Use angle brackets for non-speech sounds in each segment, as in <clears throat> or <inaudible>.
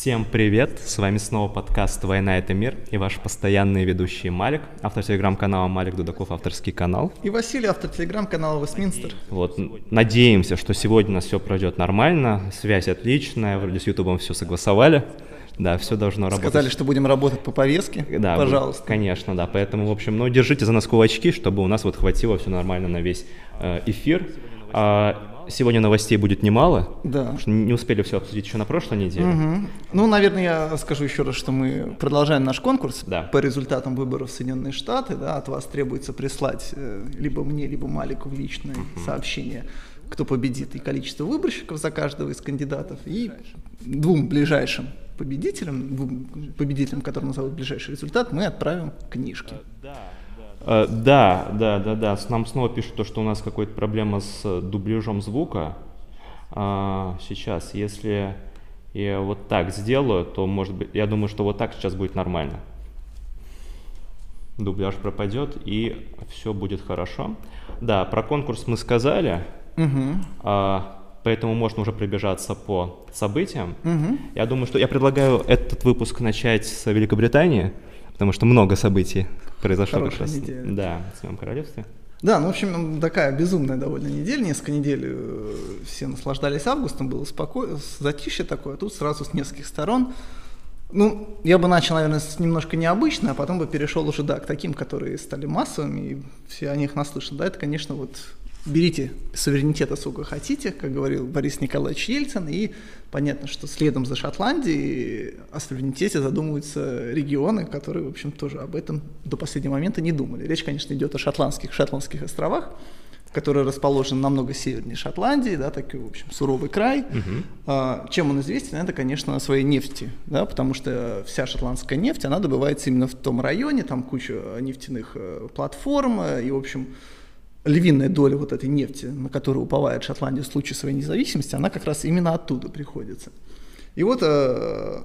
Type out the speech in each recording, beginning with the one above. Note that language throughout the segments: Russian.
Всем привет! С вами снова подкаст «Война – это мир» и ваш постоянный ведущий Малик, автор телеграм-канала Малик Дудаков, авторский канал. И Василий, автор телеграм-канала Вестминстер. Вот, надеемся, что сегодня у нас все пройдет нормально, связь отличная, вроде с Ютубом все согласовали. Да, все должно работать. Сказали, что будем работать по повестке. Да, пожалуйста. Конечно, да. Поэтому, в общем, ну, держите за нас кулачки, чтобы у нас вот хватило все нормально на весь э, эфир. А, сегодня новостей будет немало. Да. Потому что не успели все обсудить еще на прошлой неделе. Угу. Ну, наверное, я скажу еще раз, что мы продолжаем наш конкурс Да. по результатам выборов в Соединенные Штаты. Да, от вас требуется прислать э, либо мне, либо Малику в личное сообщение, кто победит, и количество выборщиков за каждого из кандидатов, и двум ближайшим победителям, двум победителям, которые назовут ближайший результат, мы отправим книжки. Э, да, да, да, да. С- Нам снова пишут то, что у нас какая-то проблема с э, дубляжом звука. А, сейчас, если я вот так сделаю, то может быть, я думаю, что вот так сейчас будет нормально. Дубляж пропадет и все будет хорошо. Да, про конкурс мы сказали, а, поэтому можно уже пробежаться по событиям. Мгм. Я думаю, что я предлагаю этот выпуск начать с Великобритании, потому что много событий произошло как раз. неделя. Да, в своем королевстве. Да, ну, в общем, такая безумная довольно неделя. Несколько недель э, все наслаждались августом, было спокойно, затишье такое, а тут сразу с нескольких сторон. Ну, я бы начал, наверное, с немножко необычно, а потом бы перешел уже, да, к таким, которые стали массовыми, и все о них наслышаны. Да, это, конечно, вот берите суверенитета сколько хотите, как говорил Борис Николаевич Ельцин, и понятно, что следом за Шотландией о суверенитете задумываются регионы, которые, в общем, тоже об этом до последнего момента не думали. Речь, конечно, идет о шотландских, шотландских островах, которые расположены намного севернее Шотландии, да, такой, в общем, суровый край. А, чем он известен? Это, конечно, своей нефти, да, потому что вся шотландская нефть, она добывается именно в том районе, там куча нефтяных э, платформ, э, и, в общем, львиная доля вот этой нефти, на которую уповает Шотландия в случае своей независимости, она как раз именно оттуда приходится. И вот э,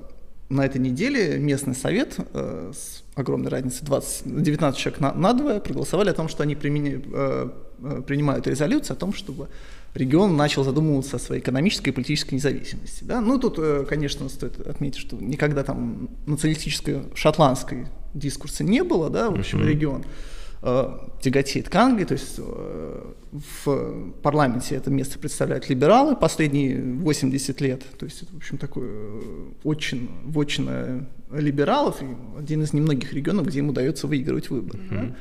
на этой неделе местный совет э, с огромной разницей 20, 19 человек на, двое проголосовали о том, что они примени- э, э, принимают резолюцию о том, чтобы регион начал задумываться о своей экономической и политической независимости. Да? Ну, тут, э, конечно, стоит отметить, что никогда там националистической шотландской дискурса не было, да, в общем, регион э, тяготеет к Англии, то есть э, в парламенте это место представляют либералы последние 80 лет, то есть это, в общем, такой э, очень, вотчина либералов, и один из немногих регионов, где им удается выигрывать выборы. да.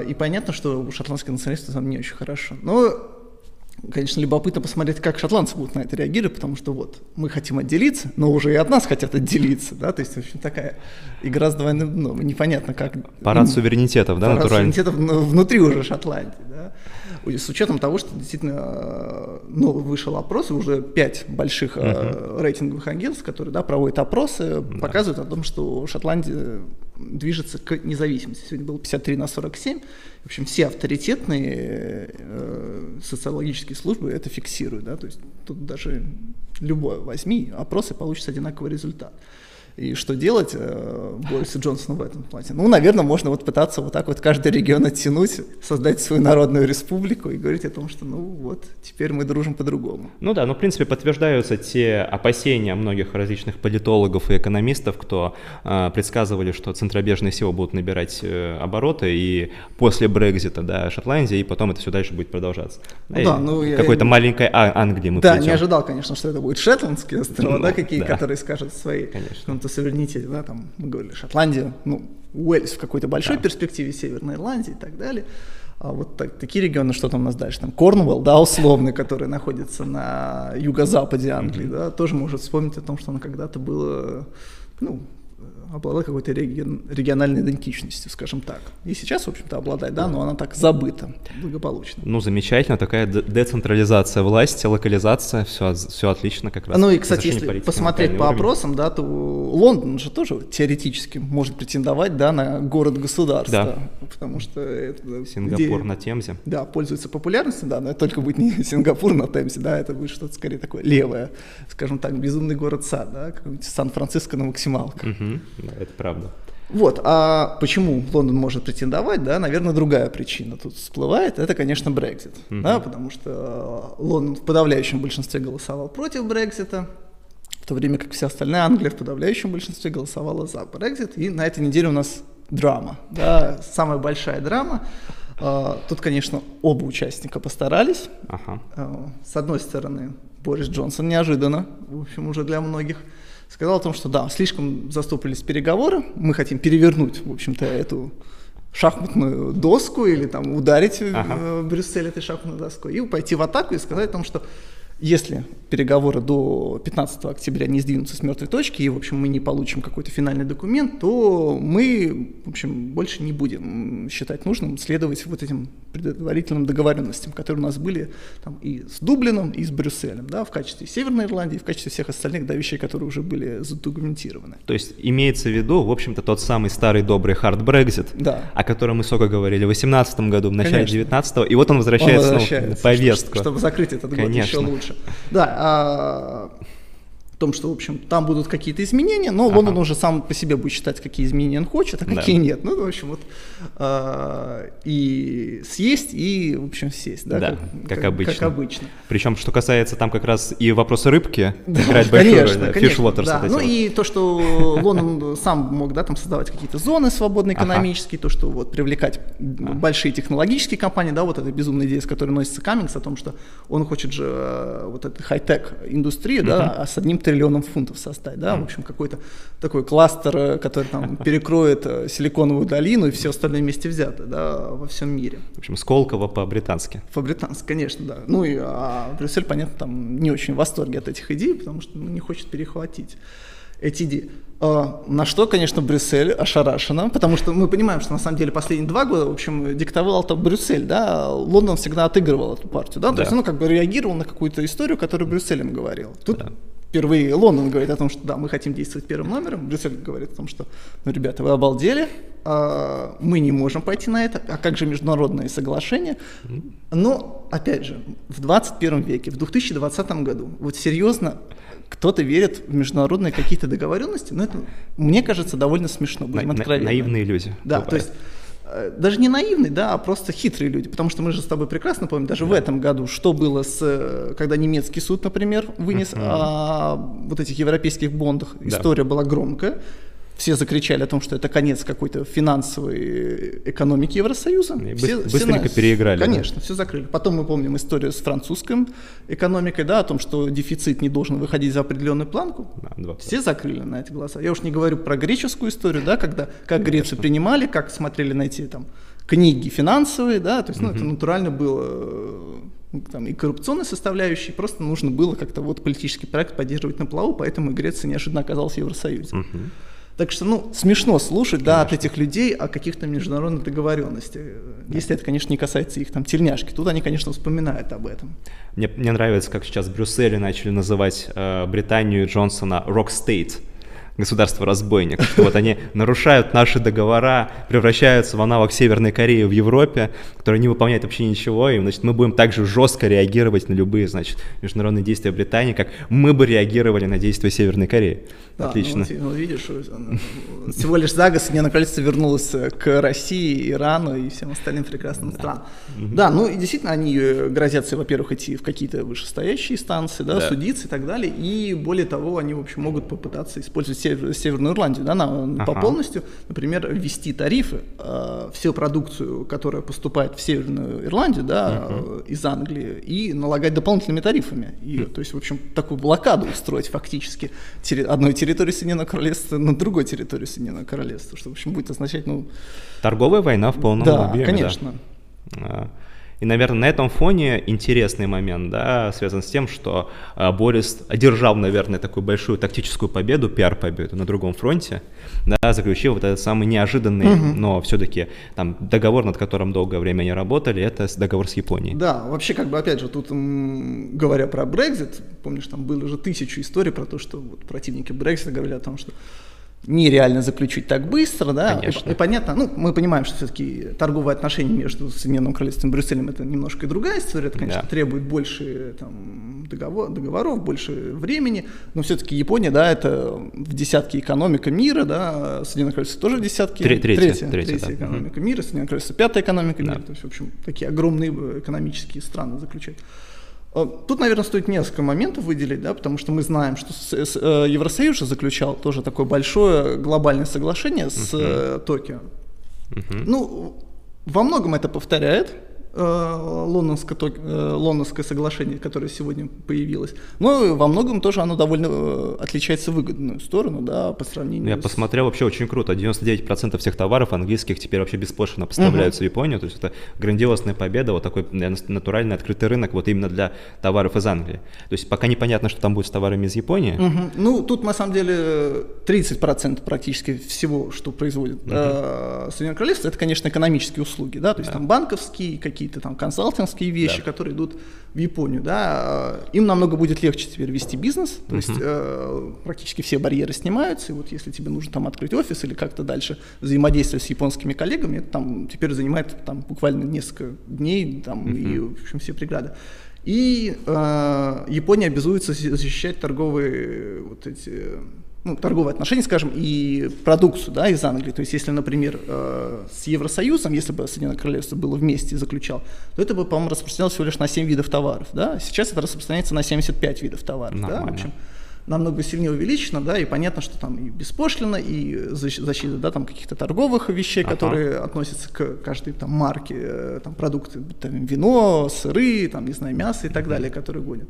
Э, И понятно, что у шотландских националистов там не очень хорошо. Но Конечно, любопытно посмотреть, как шотландцы будут на это реагировать, потому что вот мы хотим отделиться, но уже и от нас хотят отделиться, да, то есть, в общем, такая игра с двойным дном, непонятно как. Парад суверенитетов, да, Парад натурально? суверенитетов ну, внутри уже Шотландии, да. С учетом того, что действительно э, новый вышел опрос, и уже пять больших э, рейтинговых агентств, которые да, проводят опросы, показывают о том, что Шотландия движется к независимости. Сегодня было 53 на 47. В общем, все авторитетные э, социологические службы это фиксируют. Да? То есть тут даже любое возьми, опросы получится одинаковый результат. И что делать э, Борису Джонсону в этом плане? Ну, наверное, можно вот пытаться вот так вот каждый регион оттянуть, создать свою народную республику и говорить о том, что ну вот, теперь мы дружим по-другому. Ну да, ну в принципе подтверждаются те опасения многих различных политологов и экономистов, кто э, предсказывали, что центробежные силы будут набирать э, обороты и после Брекзита, да, Шотландия, и потом это все дальше будет продолжаться. Ну И да, ну я- какой-то маленькой А- Англии мы да, придем. не ожидал, конечно, что это будет Шетландские острова, Ну, да, какие, да. которые скажут свои Конечно. Каком-то суверенитете, да, там мы говорили Шотландия, ну, Уэльс в какой-то большой Да. перспективе, Северная Ирландия и так далее. А вот так- такие регионы, что там у нас дальше, там Корнуэлл, да, условный, который находится на юго-западе Англии, да, тоже может вспомнить о том, что оно когда-то было, ну, обладала какой-то регион- региональной идентичностью, скажем так. И сейчас, в общем-то, обладает, да, но она так забыта благополучно. Ну, замечательно, такая де- децентрализация власти, локализация, все, все отлично как раз. Ну и, кстати, если посмотреть по опросам, да, то Лондон же тоже теоретически может претендовать, да, на город-государство, потому что это, Сингапур где- на Темзе. да, пользуется популярностью, да, но это только будет не <laughs> Сингапур на Темзе, да, это будет что-то скорее такое левое, скажем так, безумный город-сад, да, Сан-Франциско на максималках. Да, это правда. Вот, а почему Лондон может претендовать, да, наверное, другая причина тут всплывает, это, конечно, Брексит, да, потому что Лондон в подавляющем большинстве голосовал против Брексита, в то время как вся остальная Англия в подавляющем большинстве голосовала за Brexit. И на этой неделе у нас драма, да, самая большая драма. А, тут, конечно, оба участника постарались. Ага. А, с одной стороны, Борис Джонсон неожиданно, в общем, уже для многих, сказал о том, что да, слишком застопорились переговоры, мы хотим перевернуть, в общем-то, эту шахматную доску или там ударить ага. Брюссель этой шахматной доской и пойти в атаку и сказать о том, что если переговоры до 15 октября не сдвинутся с мертвой точки, и, в общем, мы не получим какой-то финальный документ, то мы, в общем, больше не будем считать нужным следовать вот этим предварительным договоренностям, которые у нас были там, и с Дублином, и с Брюсселем, да, в качестве Северной Ирландии, в качестве всех остальных да, вещей, которые уже были задокументированы. То есть имеется в виду, в общем-то, тот самый старый добрый hard Brexit, да. о котором мы сколько говорили в 2018 году, в начале 2019 и вот он возвращается, он возвращается в повестку. Чтобы, чтобы закрыть этот год Конечно. еще лучше. Да, а, в том, что, в общем, там будут какие-то изменения, но ага. Лондон уже сам по себе будет считать, какие изменения он хочет, а какие да. нет. Ну, в общем, вот э, и съесть, и, в общем, сесть, да, да как, как, обычно. Как обычно. Причем, что касается там как раз и вопроса рыбки, да, играть большую роль, да, да. Ну, вот. и то, что Лондон сам мог, да, там создавать какие-то зоны свободные экономические, ага. то, что вот привлекать ага. большие технологические компании, да, вот эта безумная идея, с которой носится Каммингс, о том, что он хочет же э, вот эту хай-тек индустрию, да, с одним триллионом фунтов составить, да, в общем, какой-то такой кластер, э, который там <laughs> перекроет э, Силиконовую долину и все остальное вместе взято, да, во всем мире. В общем, Сколково по-британски. По-британски, конечно, да. Ну и а Брюссель, понятно, там не очень в восторге от этих идей, потому что ну, не хочет перехватить эти идеи. А, на что, конечно, Брюссель ошарашена, потому что мы понимаем, что на самом деле последние два года, в общем, диктовал это Брюссель, да, Лондон всегда отыгрывал эту партию, да, да. то есть он как бы реагировал на какую-то историю, которую Брюссель им говорил. Тут да впервые Лондон говорит о том, что да, мы хотим действовать первым номером, Брюссель говорит о том, что, ну, ребята, вы обалдели, а, мы не можем пойти на это, а как же международные соглашения? Но, опять же, в 21 веке, в 2020 году, вот серьезно, кто-то верит в международные какие-то договоренности, но это, мне кажется, довольно смешно, будем на, откровенны. наивные люди. Да, бывает. то есть Э, даже не наивный, да, а просто хитрые люди, потому что мы же с тобой прекрасно помним, даже да. в этом году, что было с, э, когда немецкий суд, например, вынес uh-huh. о вот этих европейских бондах, да. история была громкая, все закричали о том, что это конец какой-то финансовой экономики Евросоюза. И все, быстренько все, переиграли. Конечно, да. все закрыли. Потом мы помним историю с французской экономикой, да, о том, что дефицит не должен выходить за определенную планку. Да, все закрыли на эти глаза. Я уж не говорю про греческую историю, да, когда как Грецию принимали, как смотрели на эти там книги финансовые, да, то есть, ну, угу. это натурально было ну, там, и коррупционной составляющей, просто нужно было как-то вот политический проект поддерживать на плаву, поэтому и Греция неожиданно оказалась в Евросоюзе. Угу. Так что, ну, смешно слушать, да, от этих людей о каких-то международных договоренностях. Если это, конечно, не касается их там тельняшки. Тут они, конечно, вспоминают об этом. Мне, мне нравится, как сейчас в Брюсселе начали называть э, Британию Джонсона «Rock State» государство-разбойник. Что вот они нарушают наши договора, превращаются в аналог Северной Кореи в Европе, которая не выполняет вообще ничего, и значит, мы будем также жестко реагировать на любые значит, международные действия Британии, как мы бы реагировали на действия Северной Кореи. Да, Отлично. Ну, ну, видишь, всего лишь за год Соединенное Королевство вернулось к России, Ирану и всем остальным прекрасным да. странам. Угу. Да, ну и действительно они э, грозятся, во-первых, идти в какие-то вышестоящие инстанции, да, да. судиться и так далее, и более того, они, в общем, могут попытаться использовать Северную Ирландию, да, на, ага. по полностью, например, ввести тарифы, э, всю продукцию, которая поступает в Северную Ирландию, да, ага. из Англии, и налагать дополнительными тарифами. И, хм. То есть, в общем, такую блокаду устроить фактически одной территории Соединенного Королевства на другой территории Соединенного Королевства, что, в общем, будет означать, ну... Торговая война в полном да, объеме. Конечно. Да, конечно. И, наверное, на этом фоне интересный момент, да, связан с тем, что э, Борис одержал, наверное, такую большую тактическую победу, пиар-победу на другом фронте, да, заключил вот этот самый неожиданный, угу. но все-таки там договор, над которым долгое время не работали, это договор с Японией. Да, вообще, как бы, опять же, тут, говоря про Брекзит, помнишь, там было уже тысячу историй про то, что вот противники Брекзита говорили о том, что нереально заключить так быстро, да, Конечно. и, и понятно, ну, мы понимаем, что все-таки торговые отношения между Соединенным Королевством и Брюсселем это немножко и другая история, это, конечно, да. требует больше там, договор, договоров, больше времени, но все-таки Япония, да, это в десятке экономика мира, да, Соединенное Королевство тоже в десятке, третья, третья, третья, третья да. экономика мира, Соединенное Королевство пятая экономика да. мира, то есть, в общем, такие огромные экономические страны заключать. Э, тут, наверное, стоит несколько моментов выделить, да, потому что мы знаем, что э, Евросоюз заключал тоже такое большое глобальное соглашение с uh-huh. Токио. Uh-huh. Ну, во многом это повторяет лондонское, э, лондонское соглашение, которое сегодня появилось. Но во многом тоже оно довольно э, отличается в выгодную сторону, да, по сравнению Я с... посмотрел, вообще очень круто. 99% всех товаров английских теперь вообще бесплатно поставляются uh-huh. в Японию. То есть это грандиозная победа, вот такой натуральный открытый рынок вот именно для товаров из Англии. То есть пока непонятно, что там будет с товарами из Японии. Uh-huh. Ну, тут на самом деле 30% практически всего, что производит э, Соединенное Королевство, это, конечно, экономические услуги, да, то есть да. там банковские какие какие-то там консалтинские вещи, да. которые идут в Японию, да, им намного будет легче теперь вести бизнес, то uh-huh. есть э, практически все барьеры снимаются, и вот если тебе нужно там открыть офис или как-то дальше взаимодействовать с японскими коллегами, это там теперь занимает там буквально несколько дней, там, uh-huh. и, в общем, все преграды. И э, Япония обязуется защищать торговые вот эти ну, торговые отношения, скажем, и продукцию да, из Англии. То есть, если, например, э, с Евросоюзом, если бы Соединенное Королевство было вместе заключал, то это бы, по-моему, распространялось всего лишь на 7 видов товаров. Да? Сейчас это распространяется на 75 видов товаров. Да? В общем, намного сильнее увеличено, да, и понятно, что там и беспошлино, и защита, да, там каких-то торговых вещей, ага. которые относятся к каждой там марке, э, там продукты, там, вино, сыры, там, не знаю, мясо и так далее, которые гонят.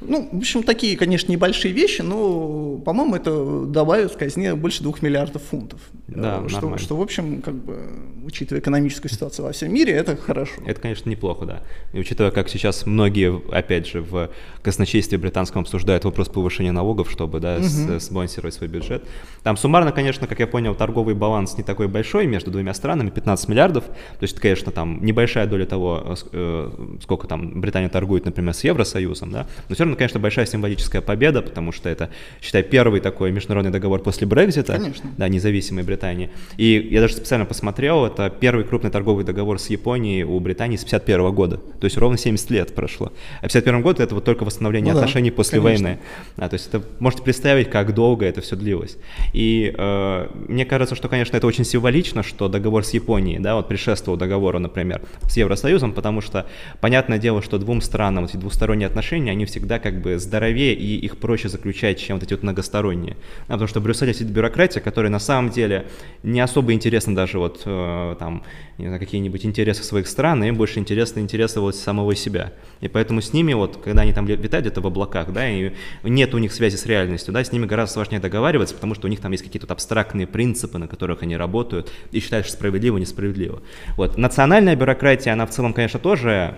Ну, в общем, такие, конечно, небольшие вещи, но, по-моему, это добавит в казне больше двух миллиардов фунтов. Да, что, нормально. что, в общем, как бы, учитывая экономическую ситуацию во всем мире, это хорошо. Это, конечно, неплохо, да. И учитывая, как сейчас многие, опять же, в казначействе британском обсуждают вопрос повышения налогов, чтобы, да, угу. сбалансировать свой бюджет. Там суммарно, конечно, как я понял, торговый баланс не такой большой между двумя странами, 15 миллиардов. То есть, конечно, там небольшая доля того, э, сколько там Британия торгует, например, с Евросоюзом, да, но все равно, конечно, большая символическая победа, потому что это, считай, первый такой международный договор после Брекзита, конечно. да, независимой Британии. И я даже специально посмотрел, это первый крупный торговый договор с Японией у Британии с 51 года, то есть ровно 70 лет прошло. А 51 год это вот только восстановление ну, отношений да, после конечно. войны. А, то есть это можете представить, как долго это все длилось. И э, мне кажется, что, конечно, это очень символично, что договор с Японией, да, вот предшествовал договору, например, с Евросоюзом, потому что понятное дело, что двум странам эти двусторонние отношения, они всегда как бы здоровее и их проще заключать, чем вот эти вот многосторонние. А, потому что в Брюсселе сидит бюрократия, которая на самом деле не особо интересна даже вот э, там, не знаю, какие-нибудь интересы своих стран, им больше интересны интересы вот самого себя. И поэтому с ними вот, когда они там летают где-то в облаках, да, и нет у них связи с реальностью, да, с ними гораздо сложнее договариваться, потому что у них там есть какие-то вот абстрактные принципы, на которых они работают и считают, что справедливо, несправедливо. Вот. Национальная бюрократия, она в целом, конечно, тоже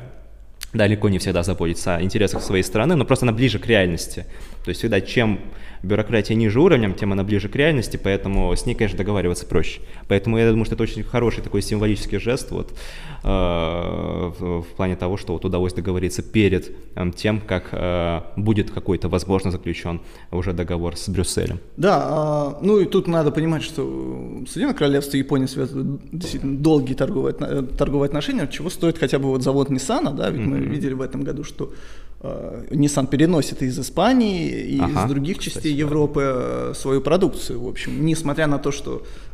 далеко не всегда заботится о интересах своей страны, но просто она ближе к реальности. То есть всегда чем бюрократия ниже уровнем, тем она ближе к реальности, поэтому с ней, конечно, договариваться проще. Поэтому я думаю, что это очень хороший такой символический жест вот, э, в, в плане того, что вот удалось договориться перед э, тем, как э, будет какой-то, возможно, заключен уже договор с Брюсселем. Да, э, ну и тут надо понимать, что Соединенное Королевство и Япония связывают действительно долгие торговые, торговые отношения, чего стоит хотя бы вот завод Nissan, да, ведь mm-hmm. мы видели в этом году, что Э, Nissan переносит из Испании и ага, из других кстати, частей Европы да. Э, свою продукцию. В общем, несмотря на то, что Э,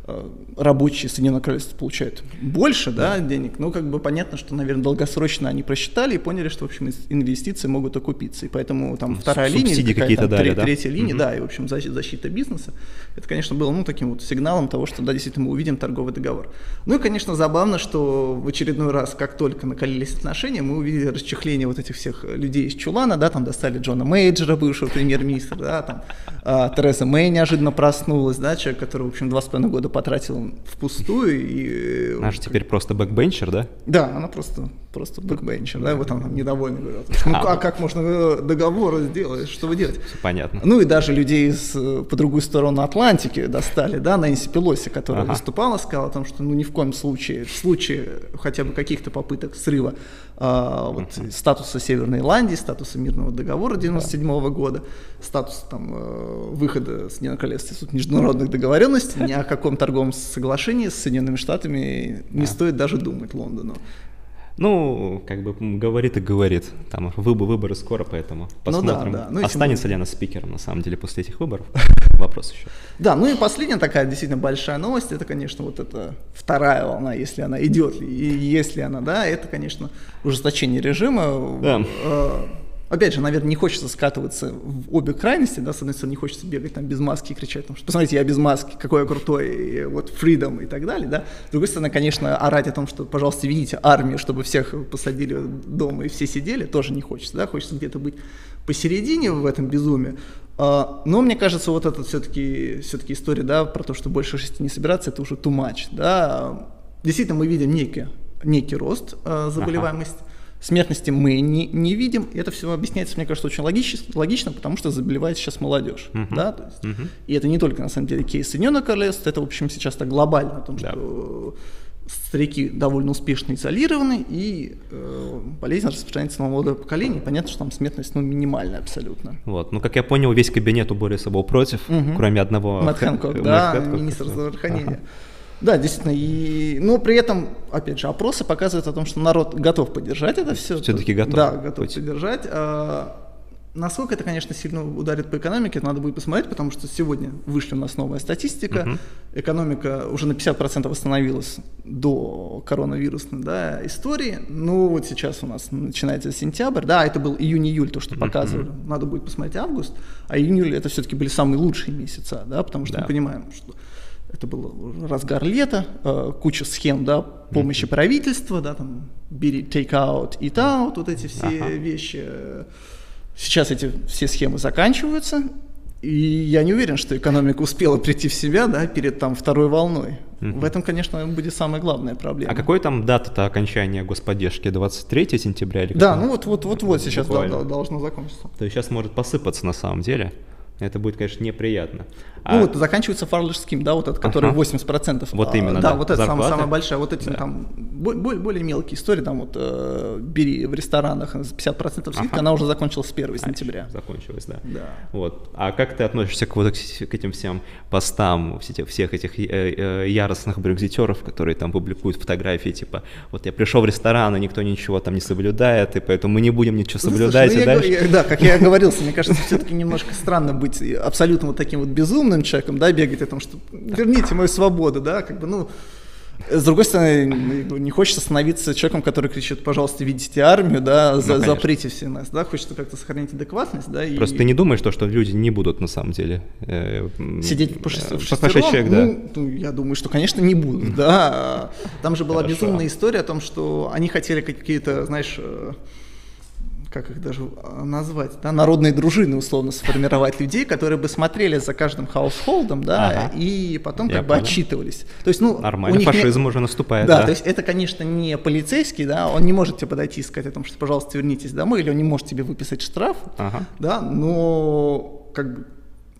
рабочие Соединенного Королевства получают больше да, денег, но как бы понятно, что, наверное, долгосрочно они просчитали и поняли, что, в общем, инвестиции могут окупиться. И поэтому там вторая линия, какие-то дали, третья, да? третья линия, угу. да, и, в общем, защита бизнеса, это, конечно, было, ну, таким вот сигналом того, что, да, действительно, мы увидим торговый договор. Ну и, конечно, забавно, что в очередной раз, как только накалились отношения, мы увидели расчехление вот этих всех людей из Чулана, да, там достали Джона Мейджера, бывшего премьер-министра, да, там а, Тереза Мэй неожиданно проснулась, да, человек, который, в общем, два с половиной года потратил впустую. И, она же теперь просто backbencher, да? Да, она просто, просто backbencher, да, вот она недовольна говорят. Ну а, как можно договор сделать, что вы делаете? Понятно. Ну и даже людей из, по другую сторону Атлантики достали, да, Нэнси Пелоси, которая ага. выступала, сказала о том, что ну ни в коем случае, в случае хотя бы каких-то попыток срыва вот, uh-huh. статуса Северной Ирландии, статуса мирного договора 97 -го года, статуса там, э, выхода Соединенного Королевства из международных договоренностей, ни о каком торговом соглашении с Соединенными Штатами не стоит даже думать Лондону. Ну, как бы говорит и говорит. Там выбор, выборы скоро, поэтому посмотрим, ну, да, да. Ну, останется ли она спикером на самом деле после этих выборов. <laughs> Вопрос еще. Да, ну и последняя такая действительно большая новость, это, конечно, вот эта вторая волна, если она идет, и если она, да, это, конечно, ужесточение режима. Да. Э, опять же, наверное, не хочется скатываться в обе крайности, да, с одной стороны, не хочется бегать там без маски и кричать, там, что, посмотрите, я без маски, какой я крутой, и, вот, freedom и так далее, да. С другой стороны, конечно, орать о том, что, пожалуйста, видите армию, чтобы всех посадили дома и все сидели, тоже не хочется, да, хочется где-то быть посередине в этом безумии, но мне кажется, вот эта все-таки все история, да, про то, что больше шести не собираться, это уже too much, да. Действительно, мы видим некий, некий рост э, заболеваемости. Ага. Смертности мы не, не видим. И это все объясняется, мне кажется, очень логично, логично потому что заболевает сейчас молодежь. Uh-huh. Да? То есть, uh-huh. И это не только, на самом деле, кейс Соединенного Королевства, это, в общем, сейчас так глобально, о том, да. что старики довольно успешно изолированы, и э, болезнь распространяется на молодое поколение. Понятно, что там смертность ну, минимальная абсолютно. Вот. Ну, как я понял, весь кабинет у Бориса был против, угу. кроме одного... Мэтт Хэнкок, <laughs> да, министр здравоохранения. Ага. Да, действительно. И, но при этом, опять же, опросы показывают о том, что народ готов поддержать это все. Все-таки готов. Да, готов быть. поддержать. А, Насколько это, конечно, сильно ударит по экономике, это надо будет посмотреть, потому что сегодня вышли у нас новая статистика. Uh-huh. Экономика уже на 50% восстановилась до коронавирусной да, истории. Ну, вот сейчас у нас начинается сентябрь. Да, это был июнь-июль, то, что показывали. Uh-huh. Надо будет посмотреть август. А июнь-июль это все-таки были самые лучшие месяца, да, потому что да. мы понимаем, что это был разгар лета, э, куча схем, да, помощи uh-huh. правительства, да, там, бери take out, eat out, вот эти все uh-huh. вещи Сейчас эти все схемы заканчиваются, и я не уверен, что экономика успела прийти в себя да, перед там, второй волной. Mm-hmm. В этом, конечно, будет самая главная проблема. А какой там дата-то окончания господдержки? 23 сентября или Да, ну вот, вот, вот, вот сейчас да, должно закончиться. То есть сейчас может посыпаться на самом деле. Это будет, конечно, неприятно. А... Ну вот заканчивается Scheme, да, вот этот, который ага. 80%. Вот именно, а, да. Да, вот это самая, самая большая. Вот эти да. там более, более мелкие истории, там вот э, бери в ресторанах 50% скидка, ага. она уже закончилась с 1 сентября. А, закончилась, да. да. Вот. А как ты относишься к, вот, к этим всем постам, всех этих э, э, яростных брекзитеров, которые там публикуют фотографии, типа, вот я пришел в ресторан, и никто ничего там не соблюдает, и поэтому мы не будем ничего ну, соблюдать. Слушай, ну, я, я, да, как я <laughs> говорил, мне кажется, все-таки немножко странно быть абсолютно вот таким вот безумным, умным человеком, да, бегать о том, что верните мою свободу, да, как бы, ну, с другой стороны, не хочется становиться человеком, который кричит, пожалуйста, видите армию, да, ну, за, ну, заприте все нас, да, хочется как-то сохранить адекватность, да. Просто и... ты не думаешь, то, что люди не будут на самом деле э, сидеть по, шест... в шестером? человек, да. Ну, ну, я думаю, что, конечно, не будут, да. Там же была безумная история о том, что они хотели какие-то, знаешь, э, как их даже а, назвать, да, народные дружины условно сформировать людей, которые бы смотрели за каждым хаусхолдом, да, ага. и потом Я как понял. бы отчитывались. То есть, ну, нормально, фашизм не... уже наступает. Да, да, то есть это, конечно, не полицейский, да, он не может тебе подойти и сказать о том, что, пожалуйста, вернитесь домой, или он не может тебе выписать штраф, ага. да, но как бы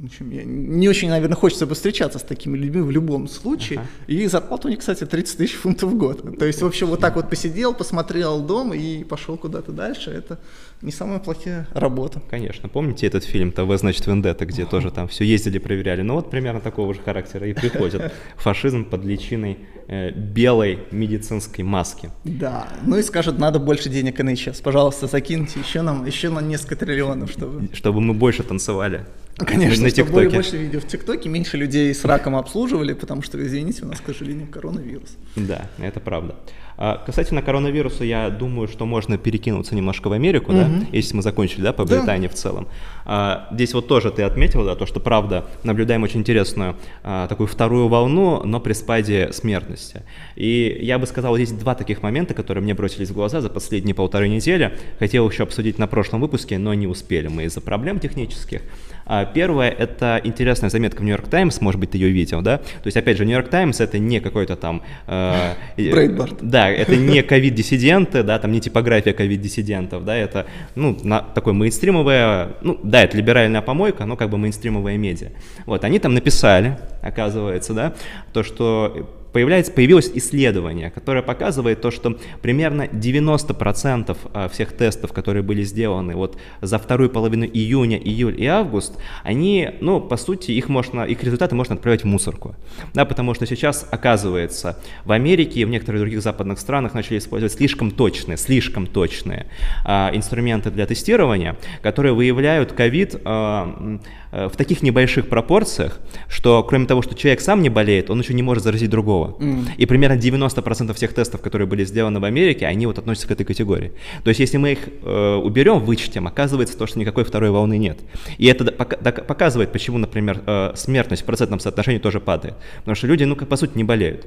общем, не очень, наверное, хочется бы встречаться с такими людьми в любом случае. Uh-huh. И зарплата у них, кстати, 30 тысяч фунтов в год. То есть, в общем, вот так вот посидел, посмотрел дом и пошел куда-то дальше. Это не самая плохая работа. Конечно. Помните этот фильм «ТВ, значит, Вендетта», где тоже там все ездили, проверяли? Ну вот примерно такого же характера и приходит. Фашизм под личиной э, белой медицинской маски. Да. Ну и скажут, надо больше денег NHS. Пожалуйста, закиньте еще нам, еще на несколько триллионов, чтобы... Чтобы мы больше танцевали. Конечно, на ТикТоке. Больше видео в ТикТоке, меньше людей с раком обслуживали, потому что, извините, у нас, к сожалению, коронавирус. Да, это правда. А, касательно коронавируса, я думаю, что можно перекинуться немножко в Америку, угу. да, если мы закончили, да, по Британии да. в целом. А, здесь вот тоже ты отметил, да, то, что правда наблюдаем очень интересную а, такую вторую волну, но при спаде смертности. И я бы сказал, здесь два таких момента, которые мне бросились в глаза за последние полторы недели. Хотел еще обсудить на прошлом выпуске, но не успели мы из-за проблем технических. А, первое — это интересная заметка в Нью-Йорк Таймс, может быть, ты ее видел, да? То есть, опять же, Нью-Йорк Таймс — это не какой-то там... Э, Брейдборд. Да, это не ковид-диссиденты, да, там не типография ковид-диссидентов, да, это, ну, на, такое мейнстримовое, ну, да, это либеральная помойка, но как бы мейнстримовая медиа. Вот, они там написали, оказывается, да, то, что появляется, появилось исследование, которое показывает то, что примерно 90% а, всех тестов, которые были сделаны вот за вторую половину июня, июль и август, они, ну, по сути, их, можно, их результаты можно отправить в мусорку. Да, потому что сейчас, оказывается, в Америке и в некоторых других западных странах начали использовать слишком точные, слишком точные а, инструменты для тестирования, которые выявляют ковид а, в таких небольших пропорциях, что кроме того, что человек сам не болеет, он еще не может заразить другого другого. Mm. И примерно 90% всех тестов, которые были сделаны в Америке, они вот относятся к этой категории. То есть если мы их э, уберем, вычтем, оказывается то, что никакой второй волны нет. И это показывает, почему, например, э, смертность в процентном соотношении тоже падает. Потому что люди, ну, по сути, не болеют.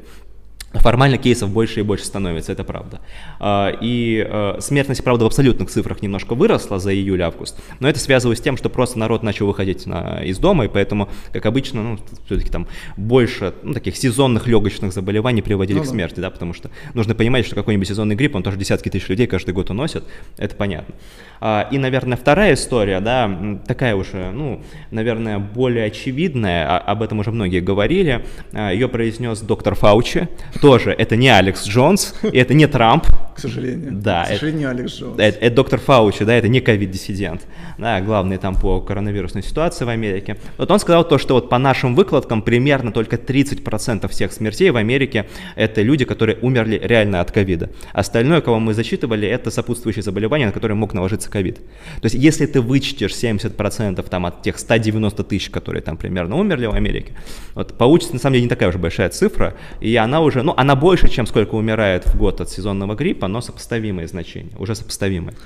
Формально кейсов больше и больше становится, это правда. А, и э, смертность, правда, в абсолютных цифрах немножко выросла за июль-август, но это связывалось с тем, что просто народ начал выходить на, из дома, и поэтому, как обычно, ну, все-таки там больше ну, таких сезонных легочных заболеваний приводили ну, к смерти, да, потому что нужно понимать, что какой-нибудь сезонный грипп, он тоже десятки тысяч людей каждый год уносит, это понятно. А, и, наверное, вторая история, да, такая уже, ну, наверное, более очевидная, а, об этом уже многие говорили, ее произнес доктор Фаучи, тоже это не Алекс Джонс, и это не Трамп. К сожалению. Да. К сожалению, это, Алекс Джонс. Это, это доктор Фаучи, да, это не ковид-диссидент, да, главный там по коронавирусной ситуации в Америке. Вот он сказал то, что вот по нашим выкладкам примерно только 30% всех смертей в Америке это люди, которые умерли реально от ковида. Остальное, кого мы зачитывали, это сопутствующие заболевания, на которые мог наложиться ковид. То есть если ты вычтешь 70% там от тех 190 тысяч, которые там примерно умерли в Америке, вот получится на самом деле не такая уж большая цифра, и она уже, ну, она больше, чем сколько умирает в год от сезонного гриппа, но сопоставимые значения, уже сопоставимые.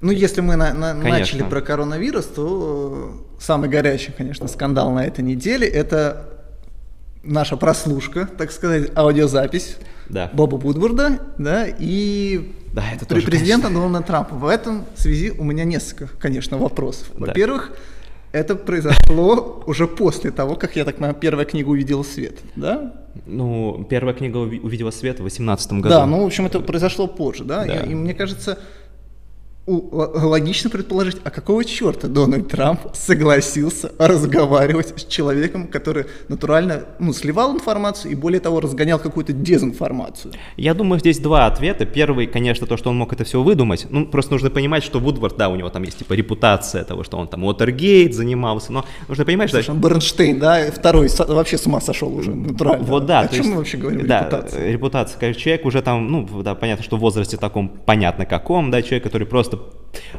Ну, если мы на, на, начали про коронавирус, то самый горячий, конечно, скандал на этой неделе – это наша прослушка, так сказать, аудиозапись да. Боба Вудворда, да, и да, это тоже, президента конечно. Дональда Трампа. В этом связи у меня несколько, конечно, вопросов. Во-первых, да это произошло уже после того, как, я так понимаю, первая книга увидела свет, да? Ну, первая книга увидела свет в 2018 году. Да, ну, в общем, это произошло позже, да? да. И, и мне кажется, логично предположить, а какого черта Дональд Трамп согласился разговаривать с человеком, который натурально ну, сливал информацию и более того разгонял какую-то дезинформацию? Я думаю, здесь два ответа. Первый, конечно, то, что он мог это все выдумать. Ну, просто нужно понимать, что Вудвард, да, у него там есть типа репутация того, что он там Уотергейт занимался, но нужно понимать, Слушай, что... Бернштейн, да, второй вообще с ума сошел уже, натурально. Вот да. О чем есть, мы вообще говорим? Да, репутация. репутация, конечно, человек уже там, ну, да, понятно, что в возрасте таком, понятно каком, да, человек, который просто